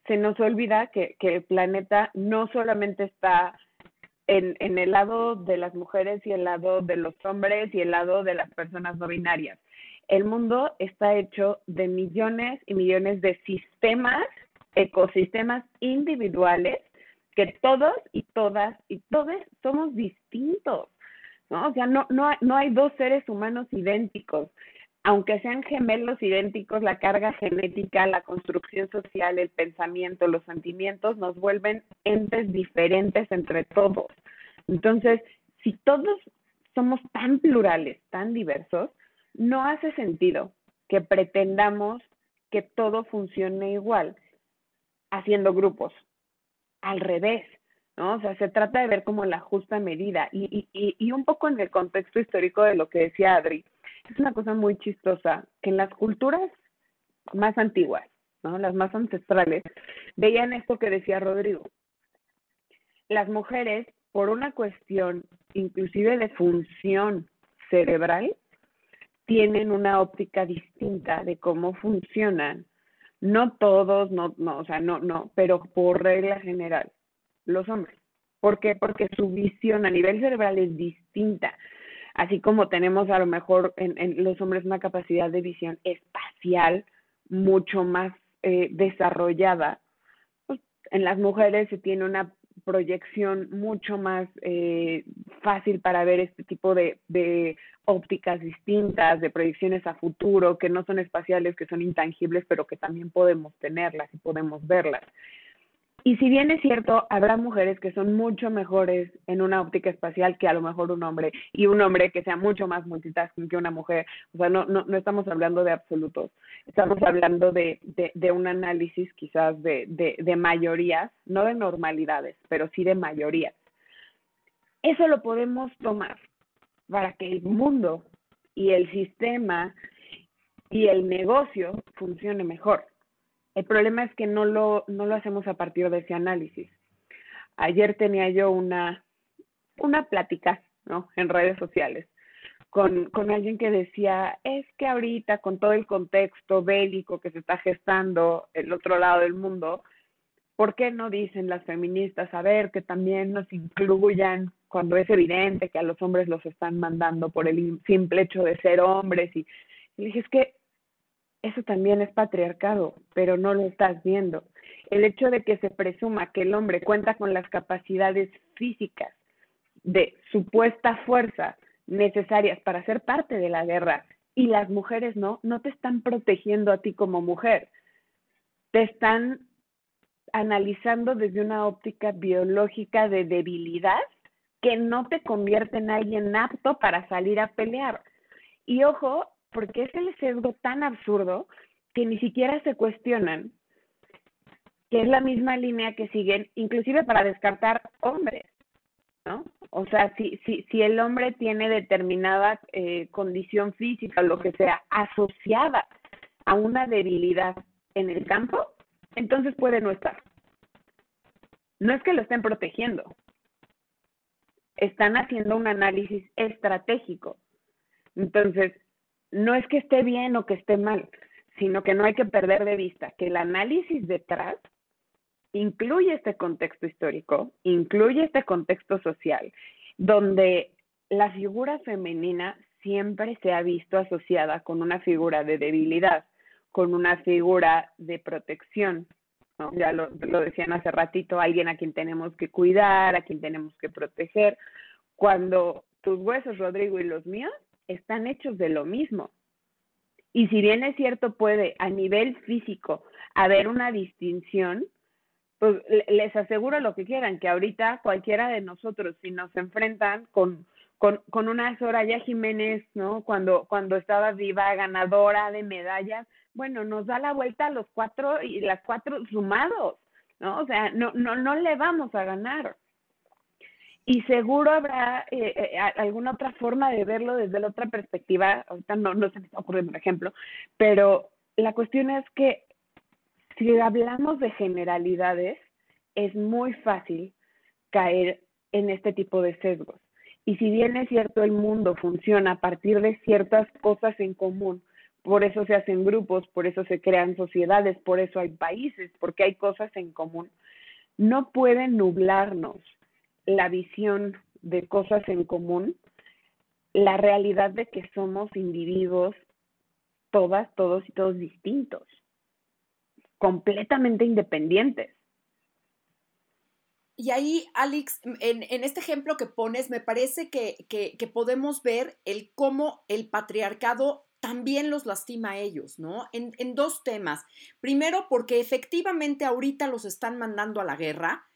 se nos olvida que, el planeta no solamente está en, en, el lado de las mujeres y el lado de los hombres y el lado de las personas no binarias. El mundo está hecho de millones y millones de sistemas, ecosistemas individuales, que todos y todas y todos somos distintos. ¿No? O sea, no, no, no hay dos seres humanos idénticos aunque sean gemelos idénticos, la carga genética, la construcción social, el pensamiento, los sentimientos nos vuelven entes diferentes entre todos. Entonces, si todos somos tan plurales, tan diversos, no hace sentido que pretendamos que todo funcione igual haciendo grupos. Al revés, ¿no? O sea, se trata de ver como la justa medida y, y, y un poco en el contexto histórico de lo que decía Adri es una cosa muy chistosa, que en las culturas más antiguas, ¿no? las más ancestrales, veían esto que decía Rodrigo. Las mujeres, por una cuestión inclusive de función cerebral, tienen una óptica distinta de cómo funcionan. No todos, no, no, o sea, no, no, pero por regla general, los hombres. ¿Por qué? Porque su visión a nivel cerebral es distinta así como tenemos a lo mejor en, los hombres una capacidad de visión espacial mucho más eh, desarrollada, pues, en las mujeres se tiene una proyección mucho más eh, fácil para ver este tipo de, de, ópticas distintas, de proyecciones a futuro, que no son espaciales, que son intangibles, pero que también podemos tenerlas y podemos verlas. Y si bien es cierto, habrá mujeres que son mucho mejores en una óptica espacial que a lo mejor un hombre, y un hombre que sea mucho más multitasking que una mujer. O sea, no, no, no estamos hablando de absolutos, estamos hablando de, de, un análisis quizás de, de, de mayorías, no de normalidades, pero sí de mayorías. Eso lo podemos tomar para que el mundo y el sistema y el negocio funcione mejor. El problema es que no lo, no lo hacemos a partir de ese análisis. Ayer tenía yo una, una plática ¿no? en redes sociales con, con alguien que decía, es que ahorita con todo el contexto bélico que se está gestando el otro lado del mundo, ¿por qué no dicen las feministas, a ver, que también nos incluyan cuando es evidente que a los hombres los están mandando por el simple hecho de ser hombres? Y, y dije, es que eso también es patriarcado, pero no lo estás viendo. El hecho de que se presuma que el hombre cuenta con las capacidades físicas de supuesta fuerza necesarias para ser parte de la guerra y las mujeres no, no te están protegiendo a ti como mujer. Te están analizando desde una óptica biológica de debilidad que no te convierte en alguien apto para salir a pelear. Y ojo, porque es el sesgo tan absurdo que ni siquiera se cuestionan que es la misma línea que siguen, inclusive para descartar hombres, ¿no? O sea, si, si, si el hombre tiene determinada eh, condición física o lo que sea asociada a una debilidad en el campo, entonces puede no estar. No es que lo estén protegiendo, están haciendo un análisis estratégico. Entonces, no es que esté bien o que esté mal, sino que no hay que perder de vista que el análisis detrás incluye este contexto histórico, incluye este contexto social, donde la figura femenina siempre se ha visto asociada con una figura de debilidad, con una figura de protección. Ya lo, lo decían hace ratito, alguien a quien tenemos que cuidar, a quien tenemos que proteger. Cuando tus huesos, Rodrigo, y los míos están hechos de lo mismo. Y si bien es cierto, puede a nivel físico haber una distinción, pues les aseguro lo que quieran, que ahorita cualquiera de nosotros, si nos enfrentan con, con, con una Soraya Jiménez, ¿no? Cuando, cuando estaba viva, ganadora de medallas, bueno, nos da la vuelta a los cuatro y las cuatro sumados, ¿no? O sea, no, no, no le vamos a ganar. Y seguro habrá eh, eh, alguna otra forma de verlo desde la otra perspectiva. Ahorita no, no se me está ocurriendo un ejemplo, pero la cuestión es que si hablamos de generalidades, es muy fácil caer en este tipo de sesgos. Y si bien es cierto, el mundo funciona a partir de ciertas cosas en común, por eso se hacen grupos, por eso se crean sociedades, por eso hay países, porque hay cosas en común. No pueden nublarnos la visión de cosas en común, la realidad de que somos individuos, todas, todos y todos distintos, completamente independientes. Y ahí, Alex, en, este ejemplo que pones, me parece que, que, podemos ver el cómo el patriarcado también los lastima a ellos, ¿no? En, en, dos temas. Primero, porque efectivamente ahorita los están mandando a la guerra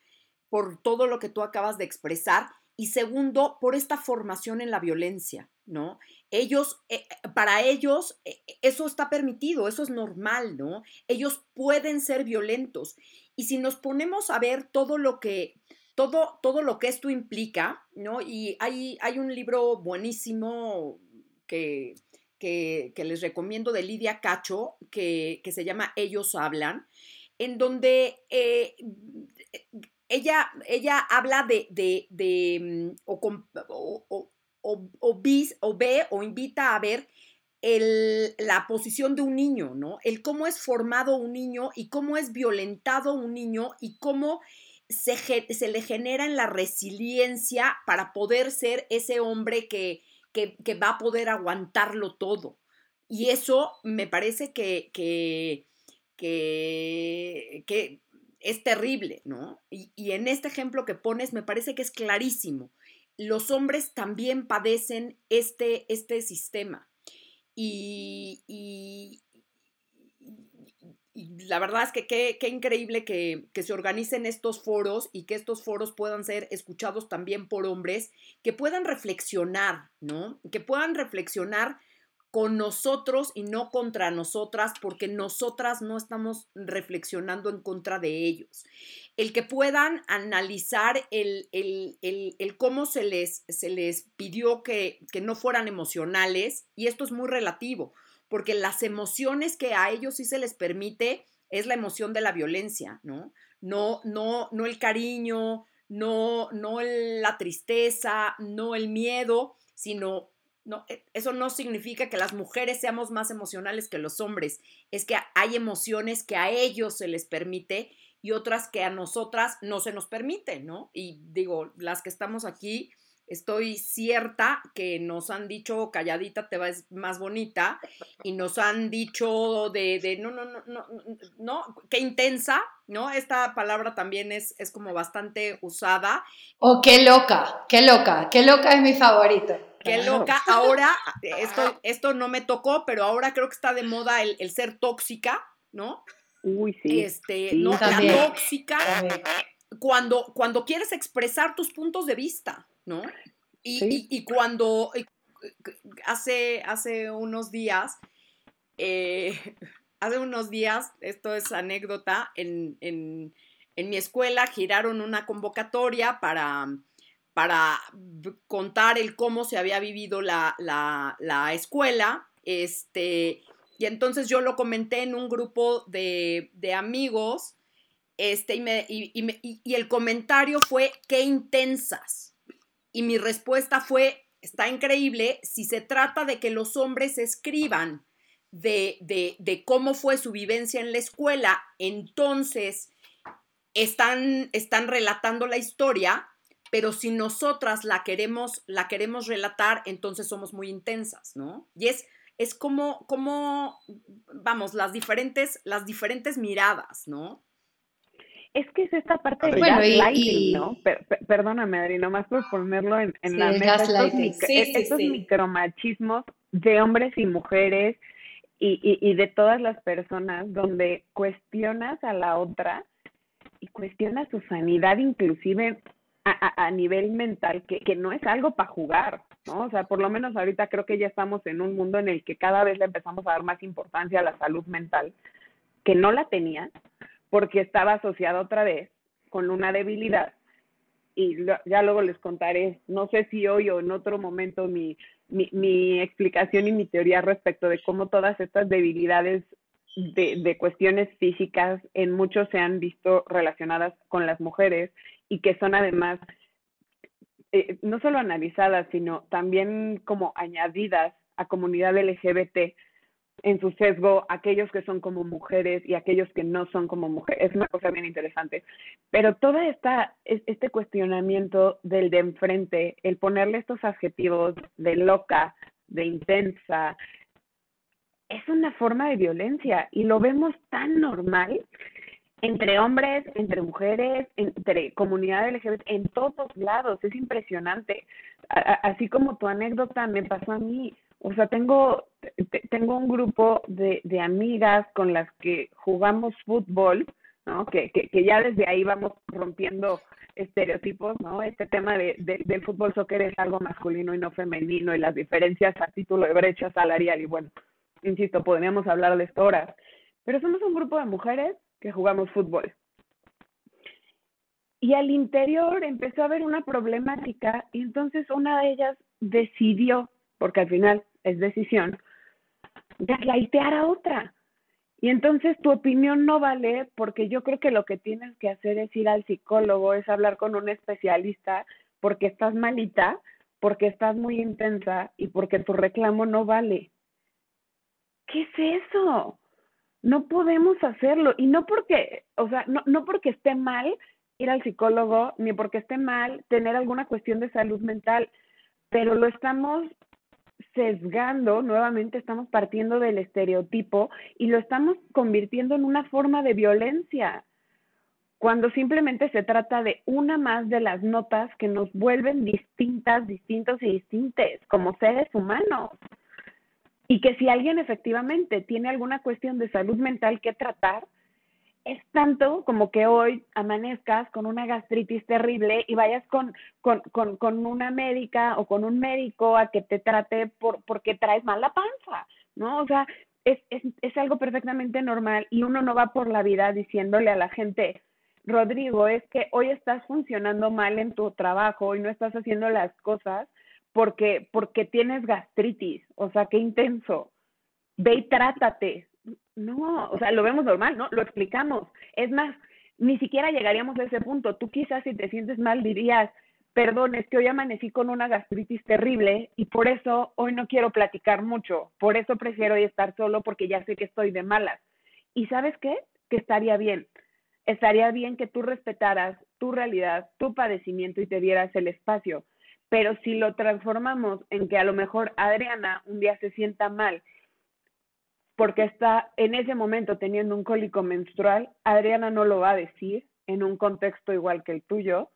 por todo lo que tú acabas de expresar. Y segundo, por esta formación en la violencia, ¿no? Ellos, eh, para ellos, eh, eso está permitido, eso es normal, ¿no? Ellos pueden ser violentos. Y si nos ponemos a ver todo lo que, todo, todo lo que esto implica, ¿no? Y hay, hay un libro buenísimo que, que, les recomiendo de Lidia Cacho, que, se llama Ellos Hablan, en donde eh, ella, ella habla de, de, mm, o, o, ve o invita a ver el, la posición de un niño, ¿no? El cómo es formado un niño y cómo es violentado un niño y cómo se, se le genera en la resiliencia para poder ser ese hombre que, que, va a poder aguantarlo todo. Y eso me parece que, que, que, es terrible, ¿no? Y, y, en este ejemplo que pones me parece que es clarísimo. Los hombres también padecen este, este sistema. Y, y, la verdad es que qué, increíble que, que, se organicen estos foros y que estos foros puedan ser escuchados también por hombres, que puedan reflexionar, ¿no? Que puedan reflexionar con nosotros y no contra nosotras, porque nosotras no estamos reflexionando en contra de ellos. El que puedan analizar el, cómo se les, se les pidió que, que no fueran emocionales, y esto es muy relativo, porque las emociones que a ellos sí se les permite es la emoción de la violencia, ¿no? No, no, no el cariño, no, no la tristeza, no el miedo, sino no, e, eso no significa que las mujeres seamos más emocionales que los hombres, es que hay emociones que a ellos se les permite y otras que a nosotras no se nos permite, ¿no? Y digo, las que estamos aquí, estoy cierta que nos han dicho calladita te vas más bonita y nos han dicho de, de no, no, no, no, no, qué intensa, ¿no? Esta palabra también es, es como bastante usada. O qué loca, qué loca, qué loca es mi favorito. Qué loca. Ahora, esto, esto no me tocó, pero ahora creo que está de moda el, ser tóxica, ¿no? Uy, sí. Este, no, la tóxica. Cuando, cuando quieres expresar tus puntos de vista, ¿no? Y, cuando hace, hace unos días, eh, hace unos días, esto es anécdota, en, en, en mi escuela giraron una convocatoria para para contar el cómo se había vivido la, escuela. Este, y entonces yo lo comenté en un grupo de, amigos. Este, y, y, el comentario fue, qué intensas. Y mi respuesta fue, está increíble, si se trata de que los hombres escriban de, de, cómo fue su vivencia en la escuela, entonces están, están relatando la historia, pero si nosotras la queremos, la queremos relatar, entonces somos muy intensas, ¿no? Y es, es como, como, vamos, las diferentes, las diferentes miradas, ¿no? Es que es esta parte de gaslighting, ¿no? perdóname, Adri, nomás por ponerlo en, la mesa. Estos, micromachismos de hombres y mujeres y, y de todas las personas donde cuestionas a la otra y cuestionas su sanidad inclusive a, a, nivel mental que, que no es algo para jugar, ¿no? O sea, por lo menos ahorita creo que ya estamos en un mundo en el que cada vez le empezamos a dar más importancia a la salud mental, que no la tenía, porque estaba asociada otra vez con una debilidad. Y ya luego les contaré, no sé si hoy o en otro momento, mi, mi, mi explicación y mi teoría respecto de cómo todas estas debilidades de, de, cuestiones físicas en muchos se han visto relacionadas con las mujeres y que son además eh, no solo analizadas, sino también como añadidas a comunidad LGBT en su sesgo aquellos que son como mujeres y aquellos que no son como mujeres. Es una cosa bien interesante. Pero todo esta, este cuestionamiento del de enfrente, el ponerle estos adjetivos de loca, de intensa, es una forma de violencia y lo vemos tan normal entre hombres, entre mujeres, entre comunidades LGBT, en todos lados, es impresionante. así como tu anécdota me pasó a mí, o sea, tengo, tengo un grupo de, de amigas con las que jugamos fútbol, ¿no? Que, que, que, ya desde ahí vamos rompiendo estereotipos, ¿no? Este tema de, del fútbol soccer es algo masculino y no femenino y las diferencias a título de brecha salarial y bueno, insisto, podríamos hablar de esto horas, pero somos un grupo de mujeres que jugamos fútbol. Y al interior empezó a haber una problemática y entonces una de ellas decidió, porque al final es decisión, gaslightear a otra. Y entonces tu opinión no vale porque yo creo que lo que tienes que hacer es ir al psicólogo, es hablar con un especialista porque estás malita, porque estás muy intensa y porque tu reclamo no vale. ¿Qué es eso? No podemos hacerlo. Y no porque, o sea, no, no porque esté mal ir al psicólogo, ni porque esté mal tener alguna cuestión de salud mental, pero lo estamos sesgando, nuevamente estamos partiendo del estereotipo y lo estamos convirtiendo en una forma de violencia, cuando simplemente se trata de una más de las notas que nos vuelven distintas, distintos y distintes como seres humanos. Y que si alguien efectivamente tiene alguna cuestión de salud mental que tratar, es tanto como que hoy amanezcas con una gastritis terrible y vayas con, con, con, con una médica o con un médico a que te trate por, porque traes mal la panza, ¿no? O sea, es, es, es algo perfectamente normal y uno no va por la vida diciéndole a la gente, Rodrigo, es que hoy estás funcionando mal en tu trabajo y no estás haciendo las cosas porque, porque tienes gastritis, o sea, qué intenso. Ve y trátate. No, o sea, lo vemos normal, ¿no? Lo explicamos. Es más, ni siquiera llegaríamos a ese punto. Tú quizás si te sientes mal dirías, perdón, es que hoy amanecí con una gastritis terrible y por eso hoy no quiero platicar mucho. Por eso prefiero estar solo porque ya sé que estoy de malas. ¿Y sabes qué? Que estaría bien. Estaría bien que tú respetaras tu realidad, tu padecimiento y te dieras el espacio pero si lo transformamos en que a lo mejor Adriana un día se sienta mal porque está en ese momento teniendo un cólico menstrual, Adriana no lo va a decir en un contexto igual que el tuyo.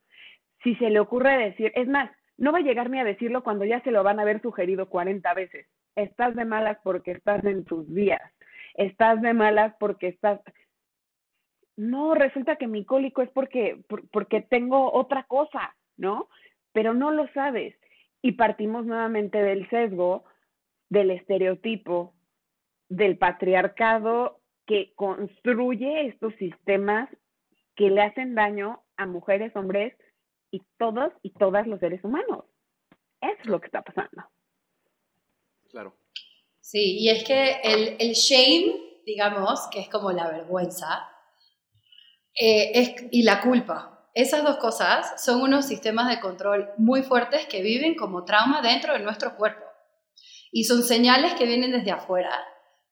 Si se le ocurre decir, es más, no va a llegar ni a decirlo cuando ya se lo van a haber sugerido 40 veces. Estás de malas porque estás en tus días. Estás de malas porque estás... No, resulta que mi cólico es porque, porque tengo otra cosa, ¿no? Pero no lo sabes. Y partimos nuevamente del sesgo, del estereotipo, del patriarcado que construye estos sistemas que le hacen daño a mujeres, hombres y todos y todas los seres humanos. Eso es lo que está pasando. Claro. Sí, y es que el, el shame, digamos, que es como la vergüenza, eh, es, y la culpa, esas dos cosas son unos sistemas de control muy fuertes que viven como trauma dentro de nuestro cuerpo. Y son señales que vienen desde afuera,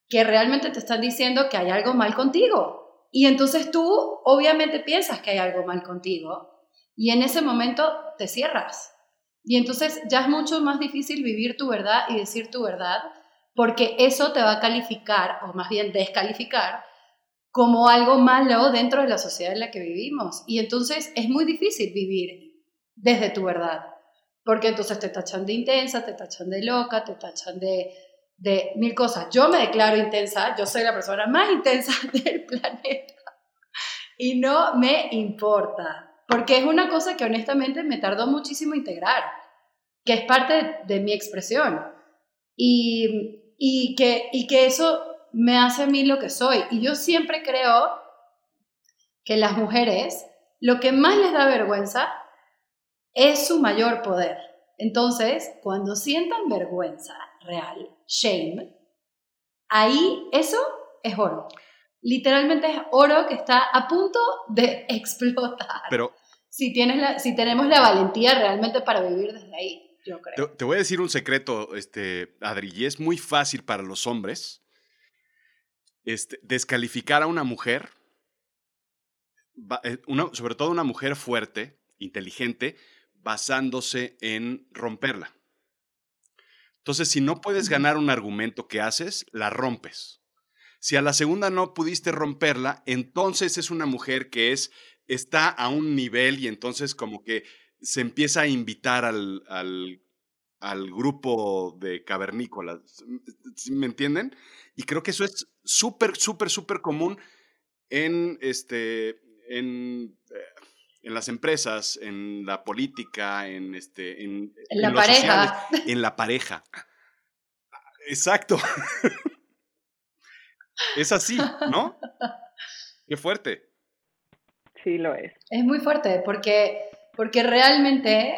que realmente te están diciendo que hay algo mal contigo. Y entonces tú obviamente piensas que hay algo mal contigo y en ese momento te cierras. Y entonces ya es mucho más difícil vivir tu verdad y decir tu verdad porque eso te va a calificar o más bien descalificar como algo malo dentro de la sociedad en la que vivimos. Y entonces es muy difícil vivir desde tu verdad, porque entonces te tachan de intensa, te tachan de loca, te tachan de, de mil cosas. Yo me declaro intensa, yo soy la persona más intensa del planeta y no me importa, porque es una cosa que honestamente me tardó muchísimo integrar, que es parte de, mi expresión y, y, que, y que eso me hace a mí lo que soy. Y yo siempre creo que las mujeres lo que más les da vergüenza es su mayor poder. Entonces, cuando sientan vergüenza real, shame, ahí eso es oro. Literalmente es oro que está a punto de explotar. Pero si, tienes la, si tenemos la valentía realmente para vivir desde ahí, yo creo. Te, te voy a decir un secreto, este, Adri, y es muy fácil para los hombres este, descalificar a una mujer, eh, sobre todo una mujer fuerte, inteligente, basándose en romperla. Entonces, si no puedes ganar un argumento que haces, la rompes. Si a la segunda no pudiste romperla, entonces es una mujer que es, está a un nivel y entonces como que se empieza a invitar al, al, al grupo de cavernícolas. ¿Me entienden? Y creo que eso es súper, súper, súper común en, este, en, en las empresas, en la política, en, este, en, la pareja. en la pareja. Exacto. Es así, ¿no? Qué fuerte. Sí, lo es. Es muy fuerte porque, porque realmente,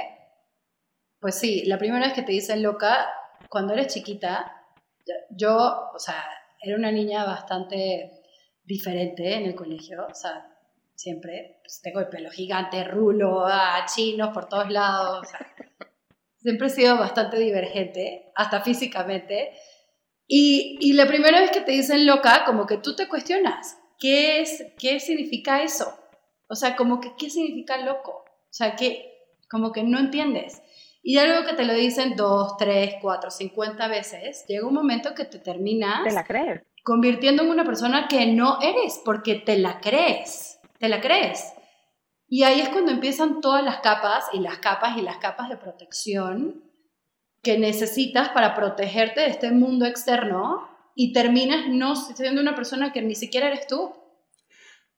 pues sí, la primera vez que te dicen loca, cuando eres chiquita, yo, o sea, era una niña bastante diferente en el colegio, o sea, siempre pues, tengo el pelo gigante, rulo, ah, chinos por todos lados, siempre he sido bastante divergente, hasta físicamente, y, la primera vez que te dicen loca, como que tú te cuestionas, ¿qué, es, qué significa eso? O sea, como que, ¿qué significa loco? O sea, que como que no entiendes. Y algo que te lo dicen dos, tres, cuatro, cincuenta veces, llega un momento que te terminas... Te la crees. Convirtiendo en una persona que no eres, porque te la crees, te la crees. Y ahí es cuando empiezan todas las capas y las capas y las capas de protección que necesitas para protegerte de este mundo externo y terminas no siendo una persona que ni siquiera eres tú.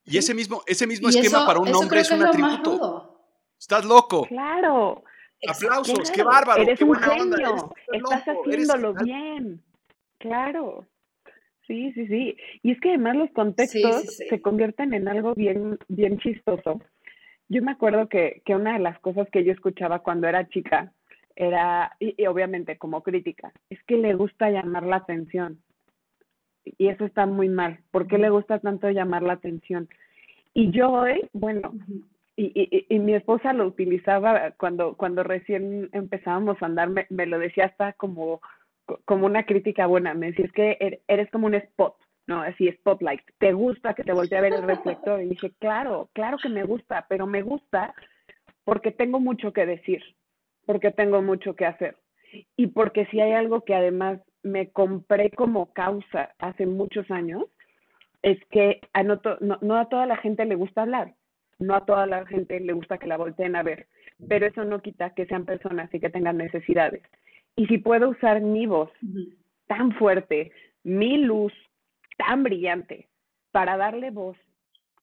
Y ese mismo, ese mismo esquema para un hombre es un atributo. Estás loco. Claro. Aplausos, qué bárbaro. Eres un genio. Estás haciéndolo bien. Claro. Sí, sí, sí. Y es que además los contextos se convierten en algo bien, bien chistoso. Yo me acuerdo que, que una de las cosas que yo escuchaba cuando era chica era, y, obviamente como crítica, es que le gusta llamar la atención. Y eso está muy mal. ¿Por qué le gusta tanto llamar la atención? Y yo hoy, bueno, y, y, y, mi esposa lo utilizaba cuando, cuando recién empezábamos a andar, me, me, lo decía hasta como, como una crítica buena. Me decía, es que er, eres como un spot, ¿no? Así, spotlight. ¿Te gusta que te voltee a ver el reflector? Y dije, claro, claro que me gusta, pero me gusta porque tengo mucho que decir porque tengo mucho que hacer. Y porque si hay algo que además me compré como causa hace muchos años, es que a no, no, a toda la gente le gusta hablar, no a toda la gente le gusta que la volteen a ver, pero eso no quita que sean personas y que tengan necesidades. Y si puedo usar mi voz tan fuerte, mi luz tan brillante, para darle voz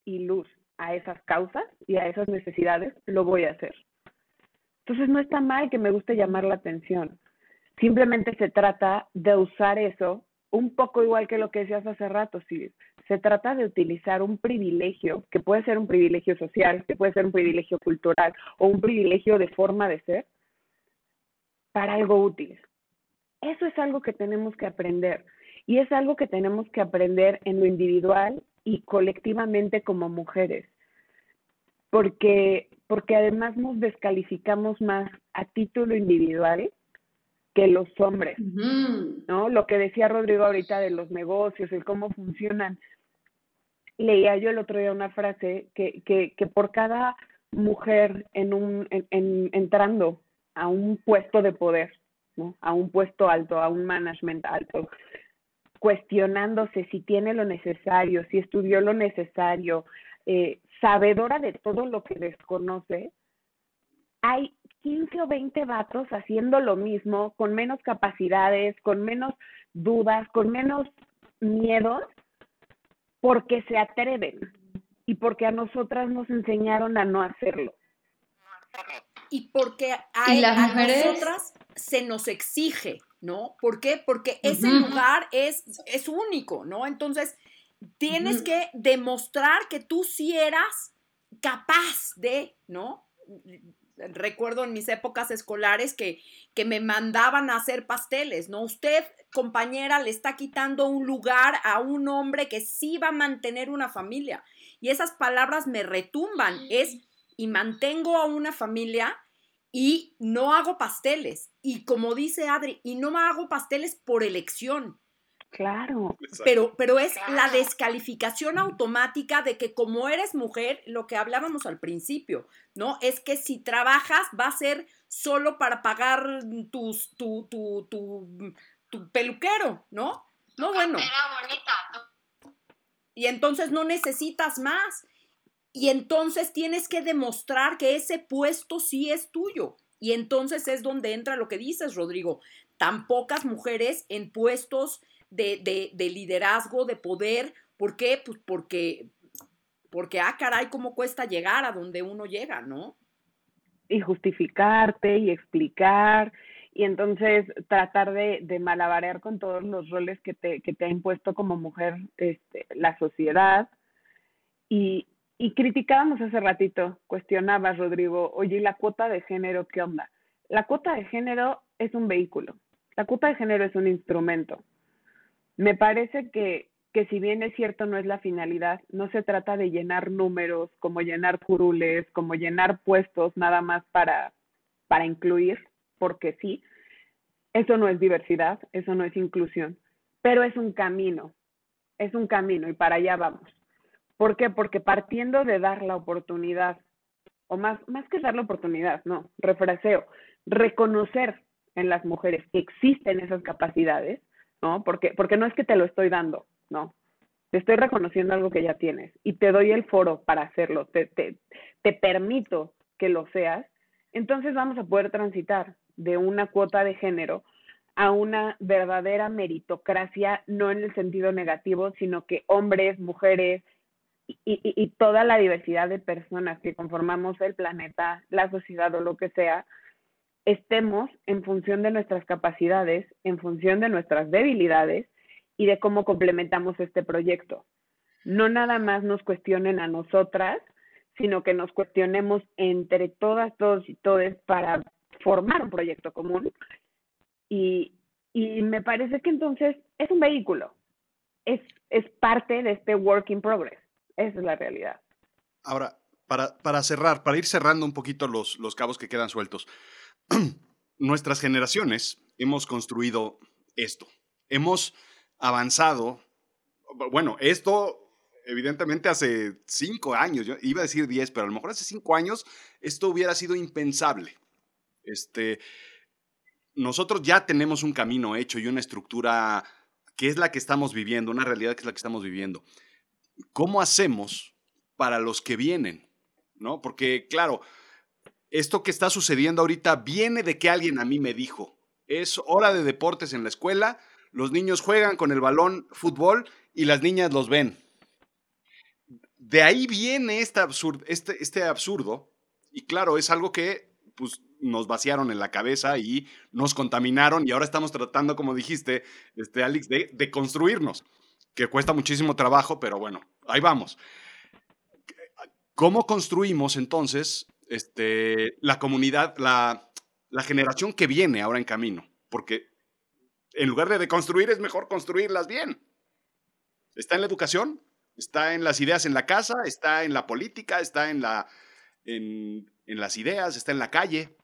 y luz a esas causas y a esas necesidades, lo voy a hacer. Entonces no está mal que me guste llamar la atención. Simplemente se trata de usar eso un poco igual que lo que decías hace rato, si se trata de utilizar un privilegio, que puede ser un privilegio social, que puede ser un privilegio cultural o un privilegio de forma de ser, para algo útil. Eso es algo que tenemos que aprender y es algo que tenemos que aprender en lo individual y colectivamente como mujeres, porque porque además nos descalificamos más a título individual que los hombres, ¿no? Lo que decía Rodrigo ahorita de los negocios, el cómo funcionan. Leía yo el otro día una frase que, que, que por cada mujer en un, en, entrando a un puesto de poder. A un puesto alto, a un management alto, cuestionándose si tiene lo necesario, si estudió lo necesario, eh, sabedora de todo lo que desconoce, hay 15 o 20 vatos haciendo lo mismo, con menos capacidades, con menos dudas, con menos miedos, porque se atreven y porque a nosotras nos enseñaron a no hacerlo. Y porque a, las nosotras se nos exige, ¿no? ¿Por qué? Porque ese lugar es, es único, ¿no? Entonces, tienes que demostrar que tú sí eras capaz de, ¿no? Recuerdo en mis épocas escolares que, que me mandaban a hacer pasteles, ¿no? Usted, compañera, le está quitando un lugar a un hombre que sí va a mantener una familia. Y esas palabras me retumban, es, y mantengo a una familia y no hago pasteles. Y como dice Adri, y no me hago pasteles por elección, Claro. Pero, pero es la descalificación automática de que como eres mujer, lo que hablábamos al principio, ¿no? Es que si trabajas va a ser solo para pagar tus, tu, tu, tu, tu peluquero, ¿no? No, bueno. Y entonces no necesitas más. Y entonces tienes que demostrar que ese puesto sí es tuyo. Y entonces es donde entra lo que dices, Rodrigo. Tan pocas mujeres en puestos de, liderazgo, de poder. ¿Por qué? Pues porque, porque, ah, caray, cómo cuesta llegar a donde uno llega, ¿no? Y justificarte y explicar. Y entonces tratar de, de malabarear con todos los roles que te, que te ha impuesto como mujer este, la sociedad. Y, y criticábamos hace ratito, cuestionabas, Rodrigo, oye, ¿y la cuota de género qué onda? La cuota de género es un vehículo, la cuota de género es un instrumento. Me parece que, que si bien es cierto no es la finalidad, no se trata de llenar números, como llenar curules, como llenar puestos nada más para, para incluir, porque sí, eso no es diversidad, eso no es inclusión, pero es un camino, es un camino y para allá vamos. ¿Por qué? Porque partiendo de dar la oportunidad, o más, más que dar la oportunidad, no, refraseo, reconocer en las mujeres que existen esas capacidades, ¿no? Porque, porque no es que te lo estoy dando, ¿no? Te estoy reconociendo algo que ya tienes y te doy el foro para hacerlo, te, te, te permito que lo seas, entonces vamos a poder transitar de una cuota de género a una verdadera meritocracia, no en el sentido negativo, sino que hombres, mujeres y, y, y, toda la diversidad de personas que conformamos el planeta, la sociedad o lo que sea, estemos en función de nuestras capacidades, en función de nuestras debilidades y de cómo complementamos este proyecto. No nada más nos cuestionen a nosotras, sino que nos cuestionemos entre todas, todos y todes para formar un proyecto común. Y, me parece que entonces es un vehículo, es, es parte de este work in progress. Esa es la realidad. Ahora, para, para cerrar, para ir cerrando un poquito los, los cabos que quedan sueltos, nuestras generaciones hemos construido esto. Hemos avanzado. Bueno, esto evidentemente hace cinco años, yo iba a decir diez, pero a lo mejor hace cinco años esto hubiera sido impensable. Este, nosotros ya tenemos un camino hecho y una estructura que es la que estamos viviendo, una realidad que es la que estamos viviendo. ¿Cómo hacemos para los que vienen? ¿No? Porque, claro, esto que está sucediendo ahorita viene de que alguien a mí me dijo, es hora de deportes en la escuela, los niños juegan con el balón fútbol y las niñas los ven. De ahí viene este, absurdo, este, este absurdo y claro, es algo que pues, nos vaciaron en la cabeza y nos contaminaron y ahora estamos tratando, como dijiste, este, Alex, de, de construirnos, que cuesta muchísimo trabajo, pero bueno, ahí vamos. ¿Cómo construimos entonces este, la comunidad, la, la generación que viene ahora en camino, porque en lugar de deconstruir es mejor construirlas bien. Está en la educación, está en las ideas en la casa, está en la política, está en, la, en, en las ideas, está en la calle.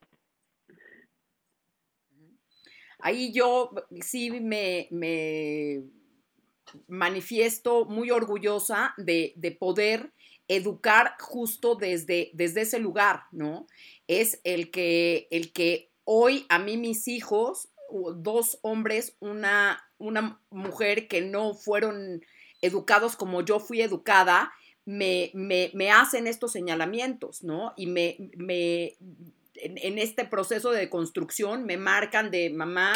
Ahí yo sí me, me manifiesto muy orgullosa de, de poder educar justo desde, desde ese lugar, ¿no? Es el que, el que hoy a mí mis hijos, dos hombres, una, una mujer que no fueron educados como yo fui educada, me, me, me hacen estos señalamientos, ¿no? Y me, me en, en, este proceso de construcción me marcan de mamá,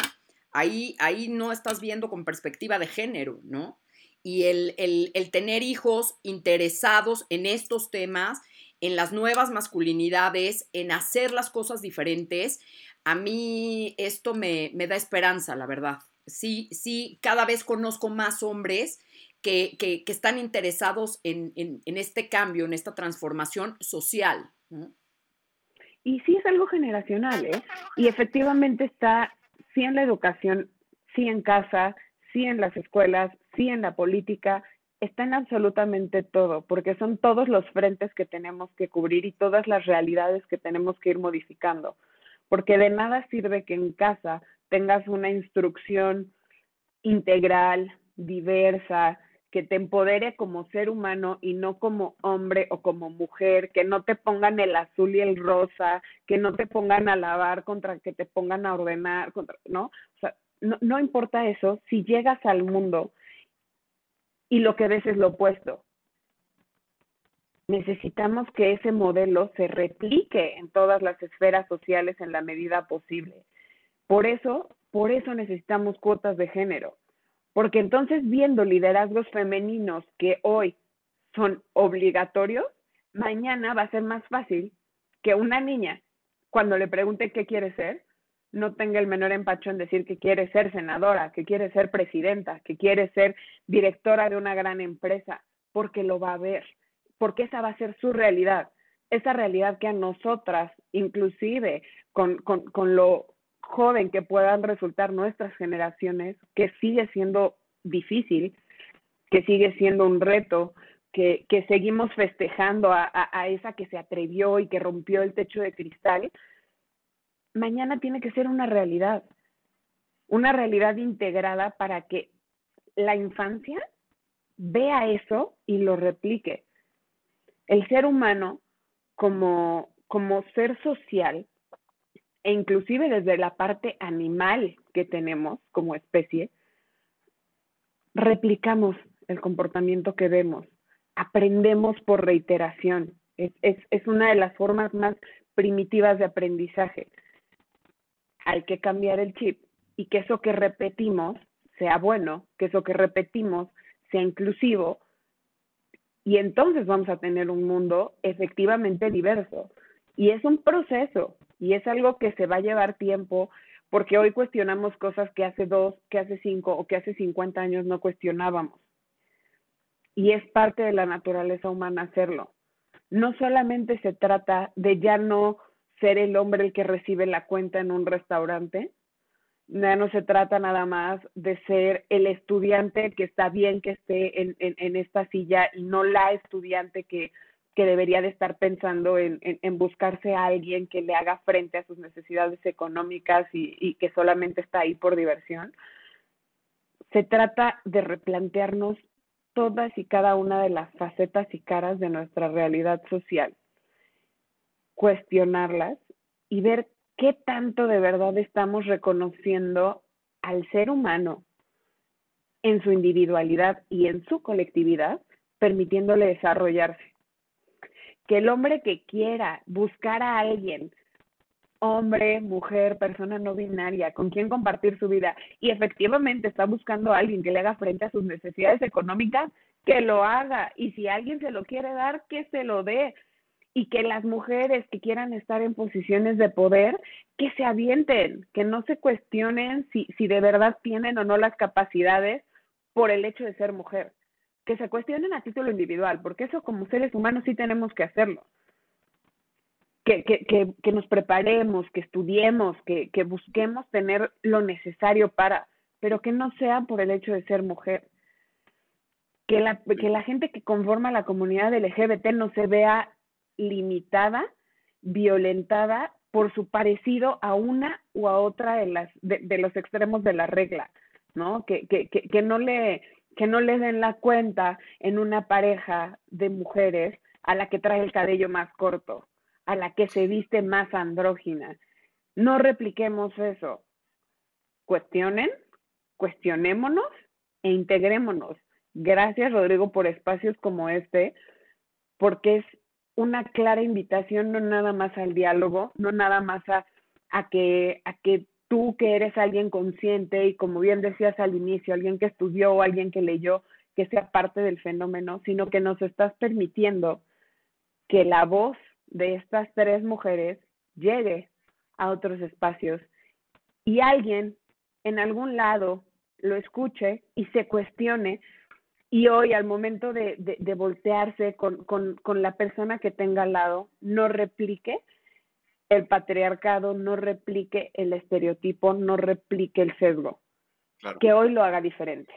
ahí, ahí no estás viendo con perspectiva de género, ¿no? Y el, el, tener hijos interesados en estos temas, en las nuevas masculinidades, en hacer las cosas diferentes, a mí esto me, me da esperanza, la verdad. Sí, sí, cada vez conozco más hombres que, que, que están interesados en, en, en, este cambio, en esta transformación social. ¿no? Y sí es algo generacional, ¿eh? Y efectivamente está, sí en la educación, sí en casa, sí en las escuelas, sí en la política, está en absolutamente todo, porque son todos los frentes que tenemos que cubrir y todas las realidades que tenemos que ir modificando. Porque de nada sirve que en casa tengas una instrucción integral, diversa, que te empodere como ser humano y no como hombre o como mujer, que no te pongan el azul y el rosa, que no te pongan a lavar contra que te pongan a ordenar, contra, ¿no? O sea, no, no importa eso, si llegas al mundo y lo que ves es lo opuesto, necesitamos que ese modelo se replique en todas las esferas sociales en la medida posible. Por eso, por eso necesitamos cuotas de género, porque entonces viendo liderazgos femeninos que hoy son obligatorios, mañana va a ser más fácil que una niña, cuando le pregunte qué quiere ser, no tenga el menor empacho en decir que quiere ser senadora, que quiere ser presidenta, que quiere ser directora de una gran empresa, porque lo va a ver porque esa va a ser su realidad, esa realidad que a nosotras, inclusive con, con, lo joven que puedan resultar nuestras generaciones, que sigue siendo difícil, que sigue siendo un reto, que, que seguimos festejando a, a, esa que se atrevió y que rompió el techo de cristal, mañana tiene que ser una realidad, una realidad integrada para que la infancia vea eso y lo replique el ser humano como, como ser social e inclusive desde la parte animal que tenemos como especie, replicamos el comportamiento que vemos, aprendemos por reiteración. Es, es, es, una de las formas más primitivas de aprendizaje. Hay que cambiar el chip y que eso que repetimos sea bueno, que eso que repetimos sea inclusivo, y entonces vamos a tener un mundo efectivamente diverso. Y es un proceso y es algo que se va a llevar tiempo porque hoy cuestionamos cosas que hace dos, que hace cinco o que hace cincuenta años no cuestionábamos. Y es parte de la naturaleza humana hacerlo. No solamente se trata de ya no ser el hombre el que recibe la cuenta en un restaurante, ya no se trata nada más de ser el estudiante que está bien que esté en, en, esta silla y no la estudiante que, que debería de estar pensando en, en, buscarse a alguien que le haga frente a sus necesidades económicas y, y que solamente está ahí por diversión. Se trata de replantearnos todas y cada una de las facetas y caras de nuestra realidad social, cuestionarlas y ver qué tanto de verdad estamos reconociendo al ser humano en su individualidad y en su colectividad, permitiéndole desarrollarse. Que el hombre que quiera buscar a alguien, hombre, mujer, persona no binaria, con quien compartir su vida, y efectivamente está buscando a alguien que le haga frente a sus necesidades económicas, que lo haga. Y si alguien se lo quiere dar, que se lo dé y que las mujeres que quieran estar en posiciones de poder, que se avienten, que no se cuestionen si, si de verdad tienen o no las capacidades por el hecho de ser mujer, que se cuestionen a título individual, porque eso como seres humanos sí tenemos que hacerlo. Que, que, que, que nos preparemos, que estudiemos, que, que busquemos tener lo necesario para, pero que no sea por el hecho de ser mujer. Que la, que la gente que conforma la comunidad LGBT no se vea limitada, violentada por su parecido a una u a otra de las de, los extremos de la regla, ¿no? Que, que, que, que no le que no le den la cuenta en una pareja de mujeres a la que trae el cabello más corto, a la que se viste más andrógina. No repliquemos eso. Cuestionen, cuestionémonos e integrémonos. Gracias, Rodrigo, por espacios como este, porque es una clara invitación no nada más al diálogo, no nada más a, a, que, a que tú que eres alguien consciente y como bien decías al inicio, alguien que estudió o alguien que leyó, que sea parte del fenómeno, sino que nos estás permitiendo que la voz de estas tres mujeres llegue a otros espacios y alguien en algún lado lo escuche y se cuestione y hoy al momento de, de, voltearse con, con, con, la persona que tenga al lado, no replique el patriarcado, no replique el estereotipo, no replique el sesgo. Que hoy lo haga diferente.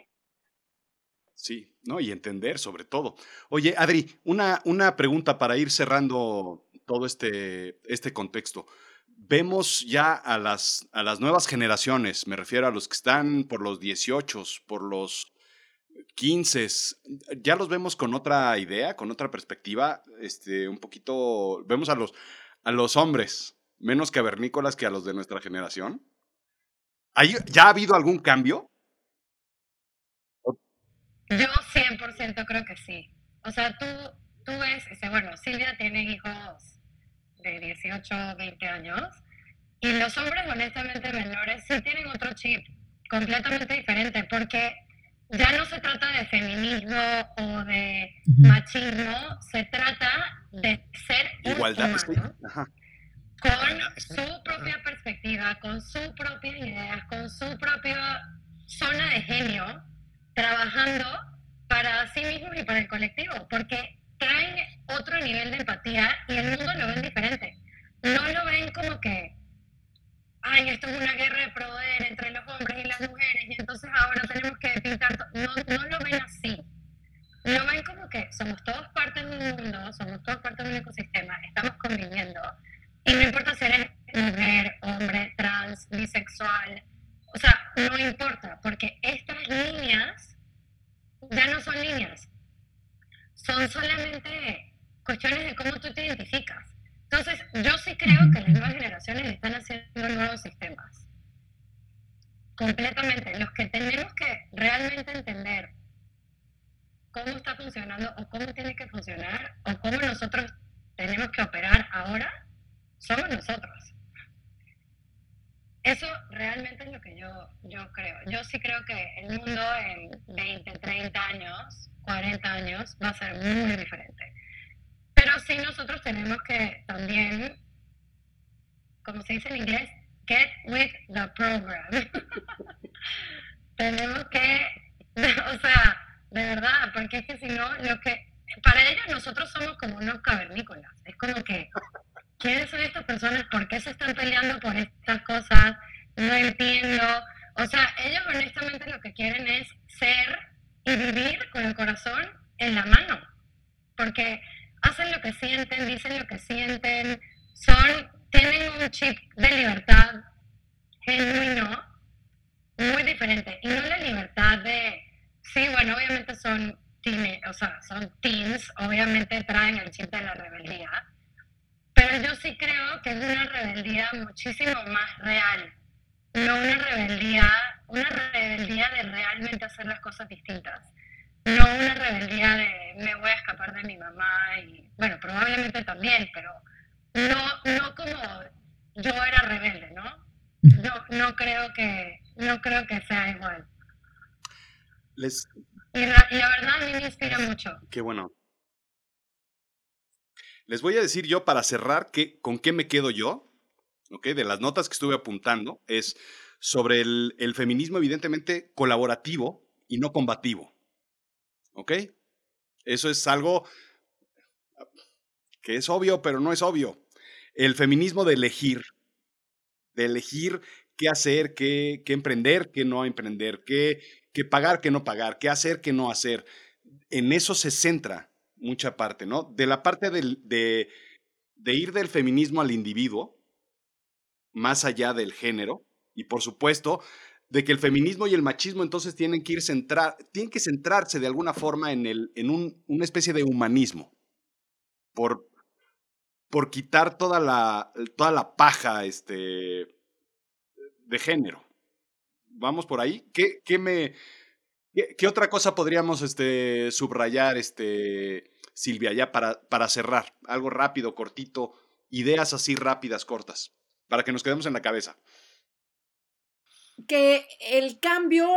Sí, ¿no? Y entender sobre todo. Oye, Adri, una, una pregunta para ir cerrando todo este, este contexto. Vemos ya a las, a las nuevas generaciones, me refiero a los que están por los 18, por los 15, ya los vemos con otra idea, con otra perspectiva, este, un poquito, vemos a los, a los hombres menos cavernícolas que a los de nuestra generación. ¿Ya ha habido algún cambio? Yo 100% creo que sí. O sea, tú, tú ves, bueno, Silvia tiene hijos de 18, 20 años, y los hombres honestamente menores sí tienen otro chip completamente diferente, porque ya no se trata de feminismo o de machismo, se trata de ser igualdad con su propia perspectiva, con su propia idea, con su propia zona de genio, trabajando para sí mismos y para el colectivo, porque traen otro nivel de empatía y el mundo lo ven diferente. No lo ven como que, ay, esto es una guerra de poder entre los hombres y las mujeres y entonces ahora tenemos que pintar. No, no lo ven así. Lo ven como que somos todos parte de un mundo, somos todos parte de un ecosistema, estamos conviviendo. Y no importa si eres mujer, hombre, trans, bisexual, o sea, no importa, porque estas líneas ya no son líneas, son solamente cuestiones de cómo tú te identificas. Entonces, yo sí creo que las nuevas generaciones están haciendo nuevos sistemas. Completamente. Los que tenemos que realmente entender cómo está funcionando o cómo tiene que funcionar o cómo nosotros tenemos que operar ahora, somos nosotros. Eso realmente es lo que yo, yo creo. Yo sí creo que el mundo en 20, 30 años, 40 años va a ser muy diferente. Pero sí nosotros tenemos que también, como se dice en inglés, get with the program. tenemos que, o sea, de verdad, porque es que si no, lo que, para ellos nosotros somos como unos cavernícolas. Es como que, ¿quiénes son estas personas? ¿Por qué se están peleando por estas cosas? No entiendo. O sea, ellos honestamente lo que quieren es ser y vivir con el corazón en la mano. Porque hacen lo que sienten, dicen lo que sienten, son, tienen un chip de libertad genuino, muy diferente. Y no la libertad de, sí, bueno, obviamente son, o sea, son teens, obviamente traen el chip de la rebeldía, pero yo sí creo que es una rebeldía muchísimo más real, no una rebeldía, una rebeldía de realmente hacer las cosas distintas no una rebeldía de me voy a escapar de mi mamá y bueno, probablemente también, pero no, no como yo era rebelde, ¿no? No, no creo que, no creo que sea igual. Les... Y, la, verdad a mí me inspira mucho. Qué bueno. Les voy a decir yo para cerrar que, con qué me quedo yo, ¿ok? De las notas que estuve apuntando, es sobre el, el feminismo evidentemente colaborativo y no combativo. ¿Ok? Eso es algo es obvio, pero no es obvio. El feminismo de elegir, de elegir qué hacer, qué, qué emprender, qué no emprender, qué, qué pagar, qué no pagar, qué hacer, qué no hacer. En eso se centra mucha parte, ¿no? De la parte de, de ir del feminismo al individuo, más allá del género, y por supuesto, de que el feminismo y el machismo entonces tienen que ir centrar, tienen que centrarse de alguna forma en, el, en un, una especie de humanismo, por, por quitar toda la, toda la paja este, de género. Vamos por ahí. ¿Qué, qué me, qué, otra cosa podríamos este, subrayar, este, Silvia, ya para, para cerrar? Algo rápido, cortito, ideas así rápidas, cortas, para que nos quedemos en la cabeza que el cambio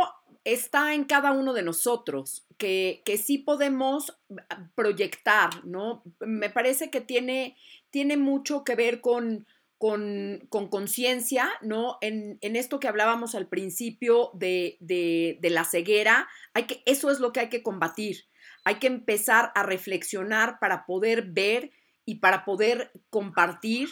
está en cada uno de nosotros, que, que sí podemos ah, proyectar, ¿no? Me parece que tiene, tiene mucho que ver con con conciencia, ¿no? En, en, esto que hablábamos al principio de, de, de, la ceguera, hay que, eso es lo que hay que combatir. Hay que empezar a reflexionar para poder ver y para poder compartir.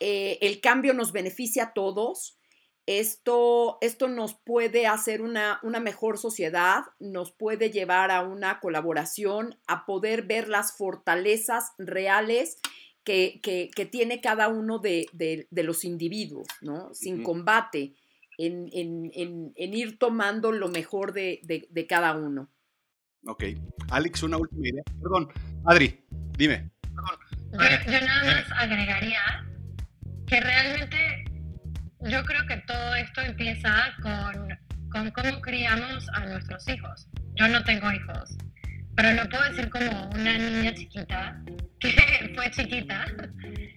Eh, el cambio nos beneficia a todos esto, esto nos puede hacer una, una, mejor sociedad, nos puede llevar a una colaboración, a poder ver las fortalezas reales que, que, tiene cada uno de, de, los individuos, ¿no? Sin combate, en, en, en, ir tomando lo mejor de, cada uno. Ok. Alex, una última idea. Perdón, Adri, dime. Yo, yo nada más agregaría que realmente yo creo que todo esto empieza con, con cómo criamos a nuestros hijos. Yo no tengo hijos, pero lo puedo decir como una niña chiquita que fue chiquita.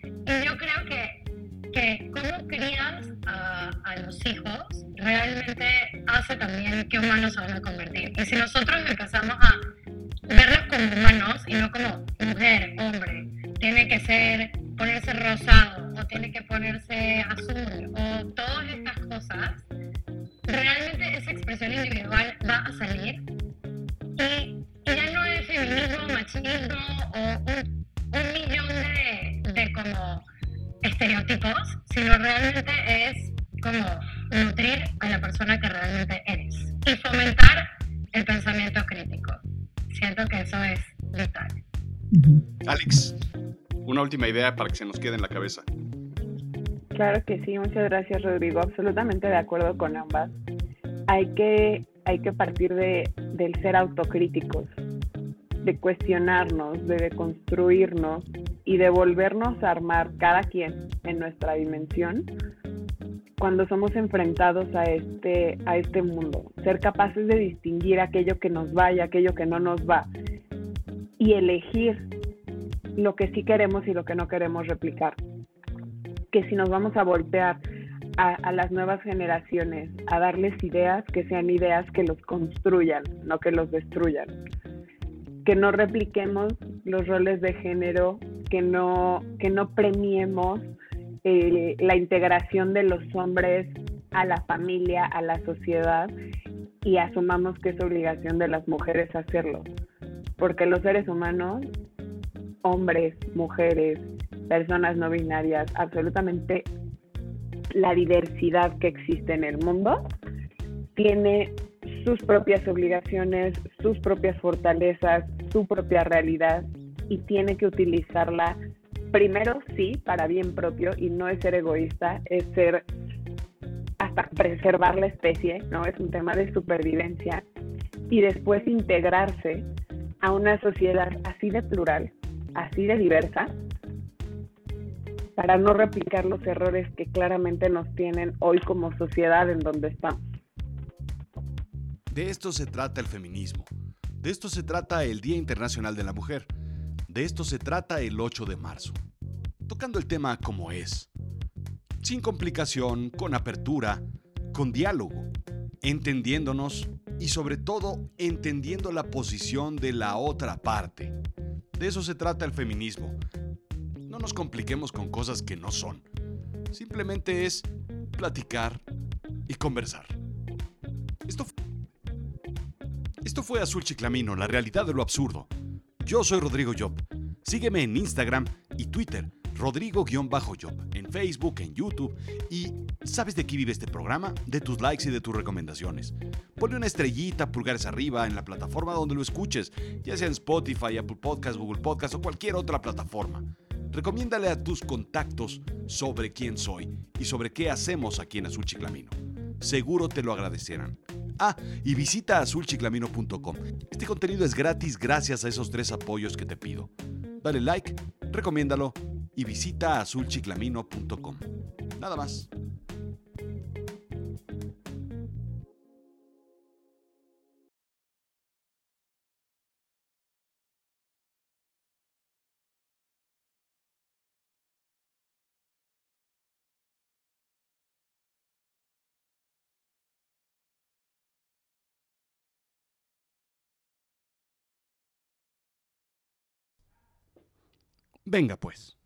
Y yo creo que, que cómo crías a, los hijos realmente hace también qué humanos se van a convertir. Y si nosotros empezamos a verlos como humanos y no como mujer, hombre, tiene que ser ponerse rosado o tiene que ponerse azul o todas estas cosas, realmente esa expresión individual va a salir y, ya no es feminismo, machismo o un, un millón de, de como estereotipos, sino realmente es como nutrir a la persona que realmente eres y fomentar el pensamiento crítico. Siento que eso es vital. Alex, una última idea para que se nos quede en la cabeza. Claro que sí, muchas gracias Rodrigo, absolutamente de acuerdo con ambas. Hay que, hay que partir de, del ser autocríticos, de cuestionarnos, de deconstruirnos y de volvernos a armar cada quien en nuestra dimensión cuando somos enfrentados a este, a este mundo. Ser capaces de distinguir aquello que nos va y aquello que no nos va. Y elegir lo que sí queremos y lo que no queremos replicar. Que si nos vamos a voltear a, a, las nuevas generaciones, a darles ideas que sean ideas que los construyan, no que los destruyan. Que no repliquemos los roles de género, que no, que no premiemos eh, la integración de los hombres a la familia, a la sociedad y asumamos que es obligación de las mujeres hacerlo. Porque los seres humanos hombres, mujeres, personas no binarias, absolutamente la diversidad que existe en el mundo, tiene sus propias obligaciones, sus propias fortalezas, su propia realidad y tiene que utilizarla primero sí para bien propio y no es ser egoísta, es ser hasta preservar la especie, ¿no? Es un tema de supervivencia y después integrarse a una sociedad así de plural, así de diversa para no replicar los errores que claramente nos tienen hoy como sociedad en donde estamos. De esto se trata el feminismo. De esto se trata el Día Internacional de la Mujer. De esto se trata el 8 de marzo. Tocando el tema como es. Sin complicación, con apertura, con diálogo, entendiéndonos y sobre todo entendiendo la posición de la otra parte. De eso se trata el feminismo. No nos compliquemos con cosas que no son. Simplemente es platicar y conversar. Esto, Esto fue Azul Chiclamino, la realidad de lo absurdo. Yo soy Rodrigo Job. Sígueme en Instagram y Twitter Rodrigo-Job, en Facebook, en YouTube. ¿Y sabes de qué vive este programa? De tus likes y de tus recomendaciones. Ponle una estrellita, pulgares arriba, en la plataforma donde lo escuches, ya sea en Spotify, Apple Podcasts, Google Podcasts o cualquier otra plataforma. Recomiéndale a tus contactos sobre quién soy y sobre qué hacemos aquí en Azul Chiclamino. Seguro te lo agradecerán. Ah, y visita azulchiclamino.com. Este contenido es gratis gracias a esos tres apoyos que te pido. Dale like, recomiéndalo y visita azulchiclamino.com. Nada más. Venga pues.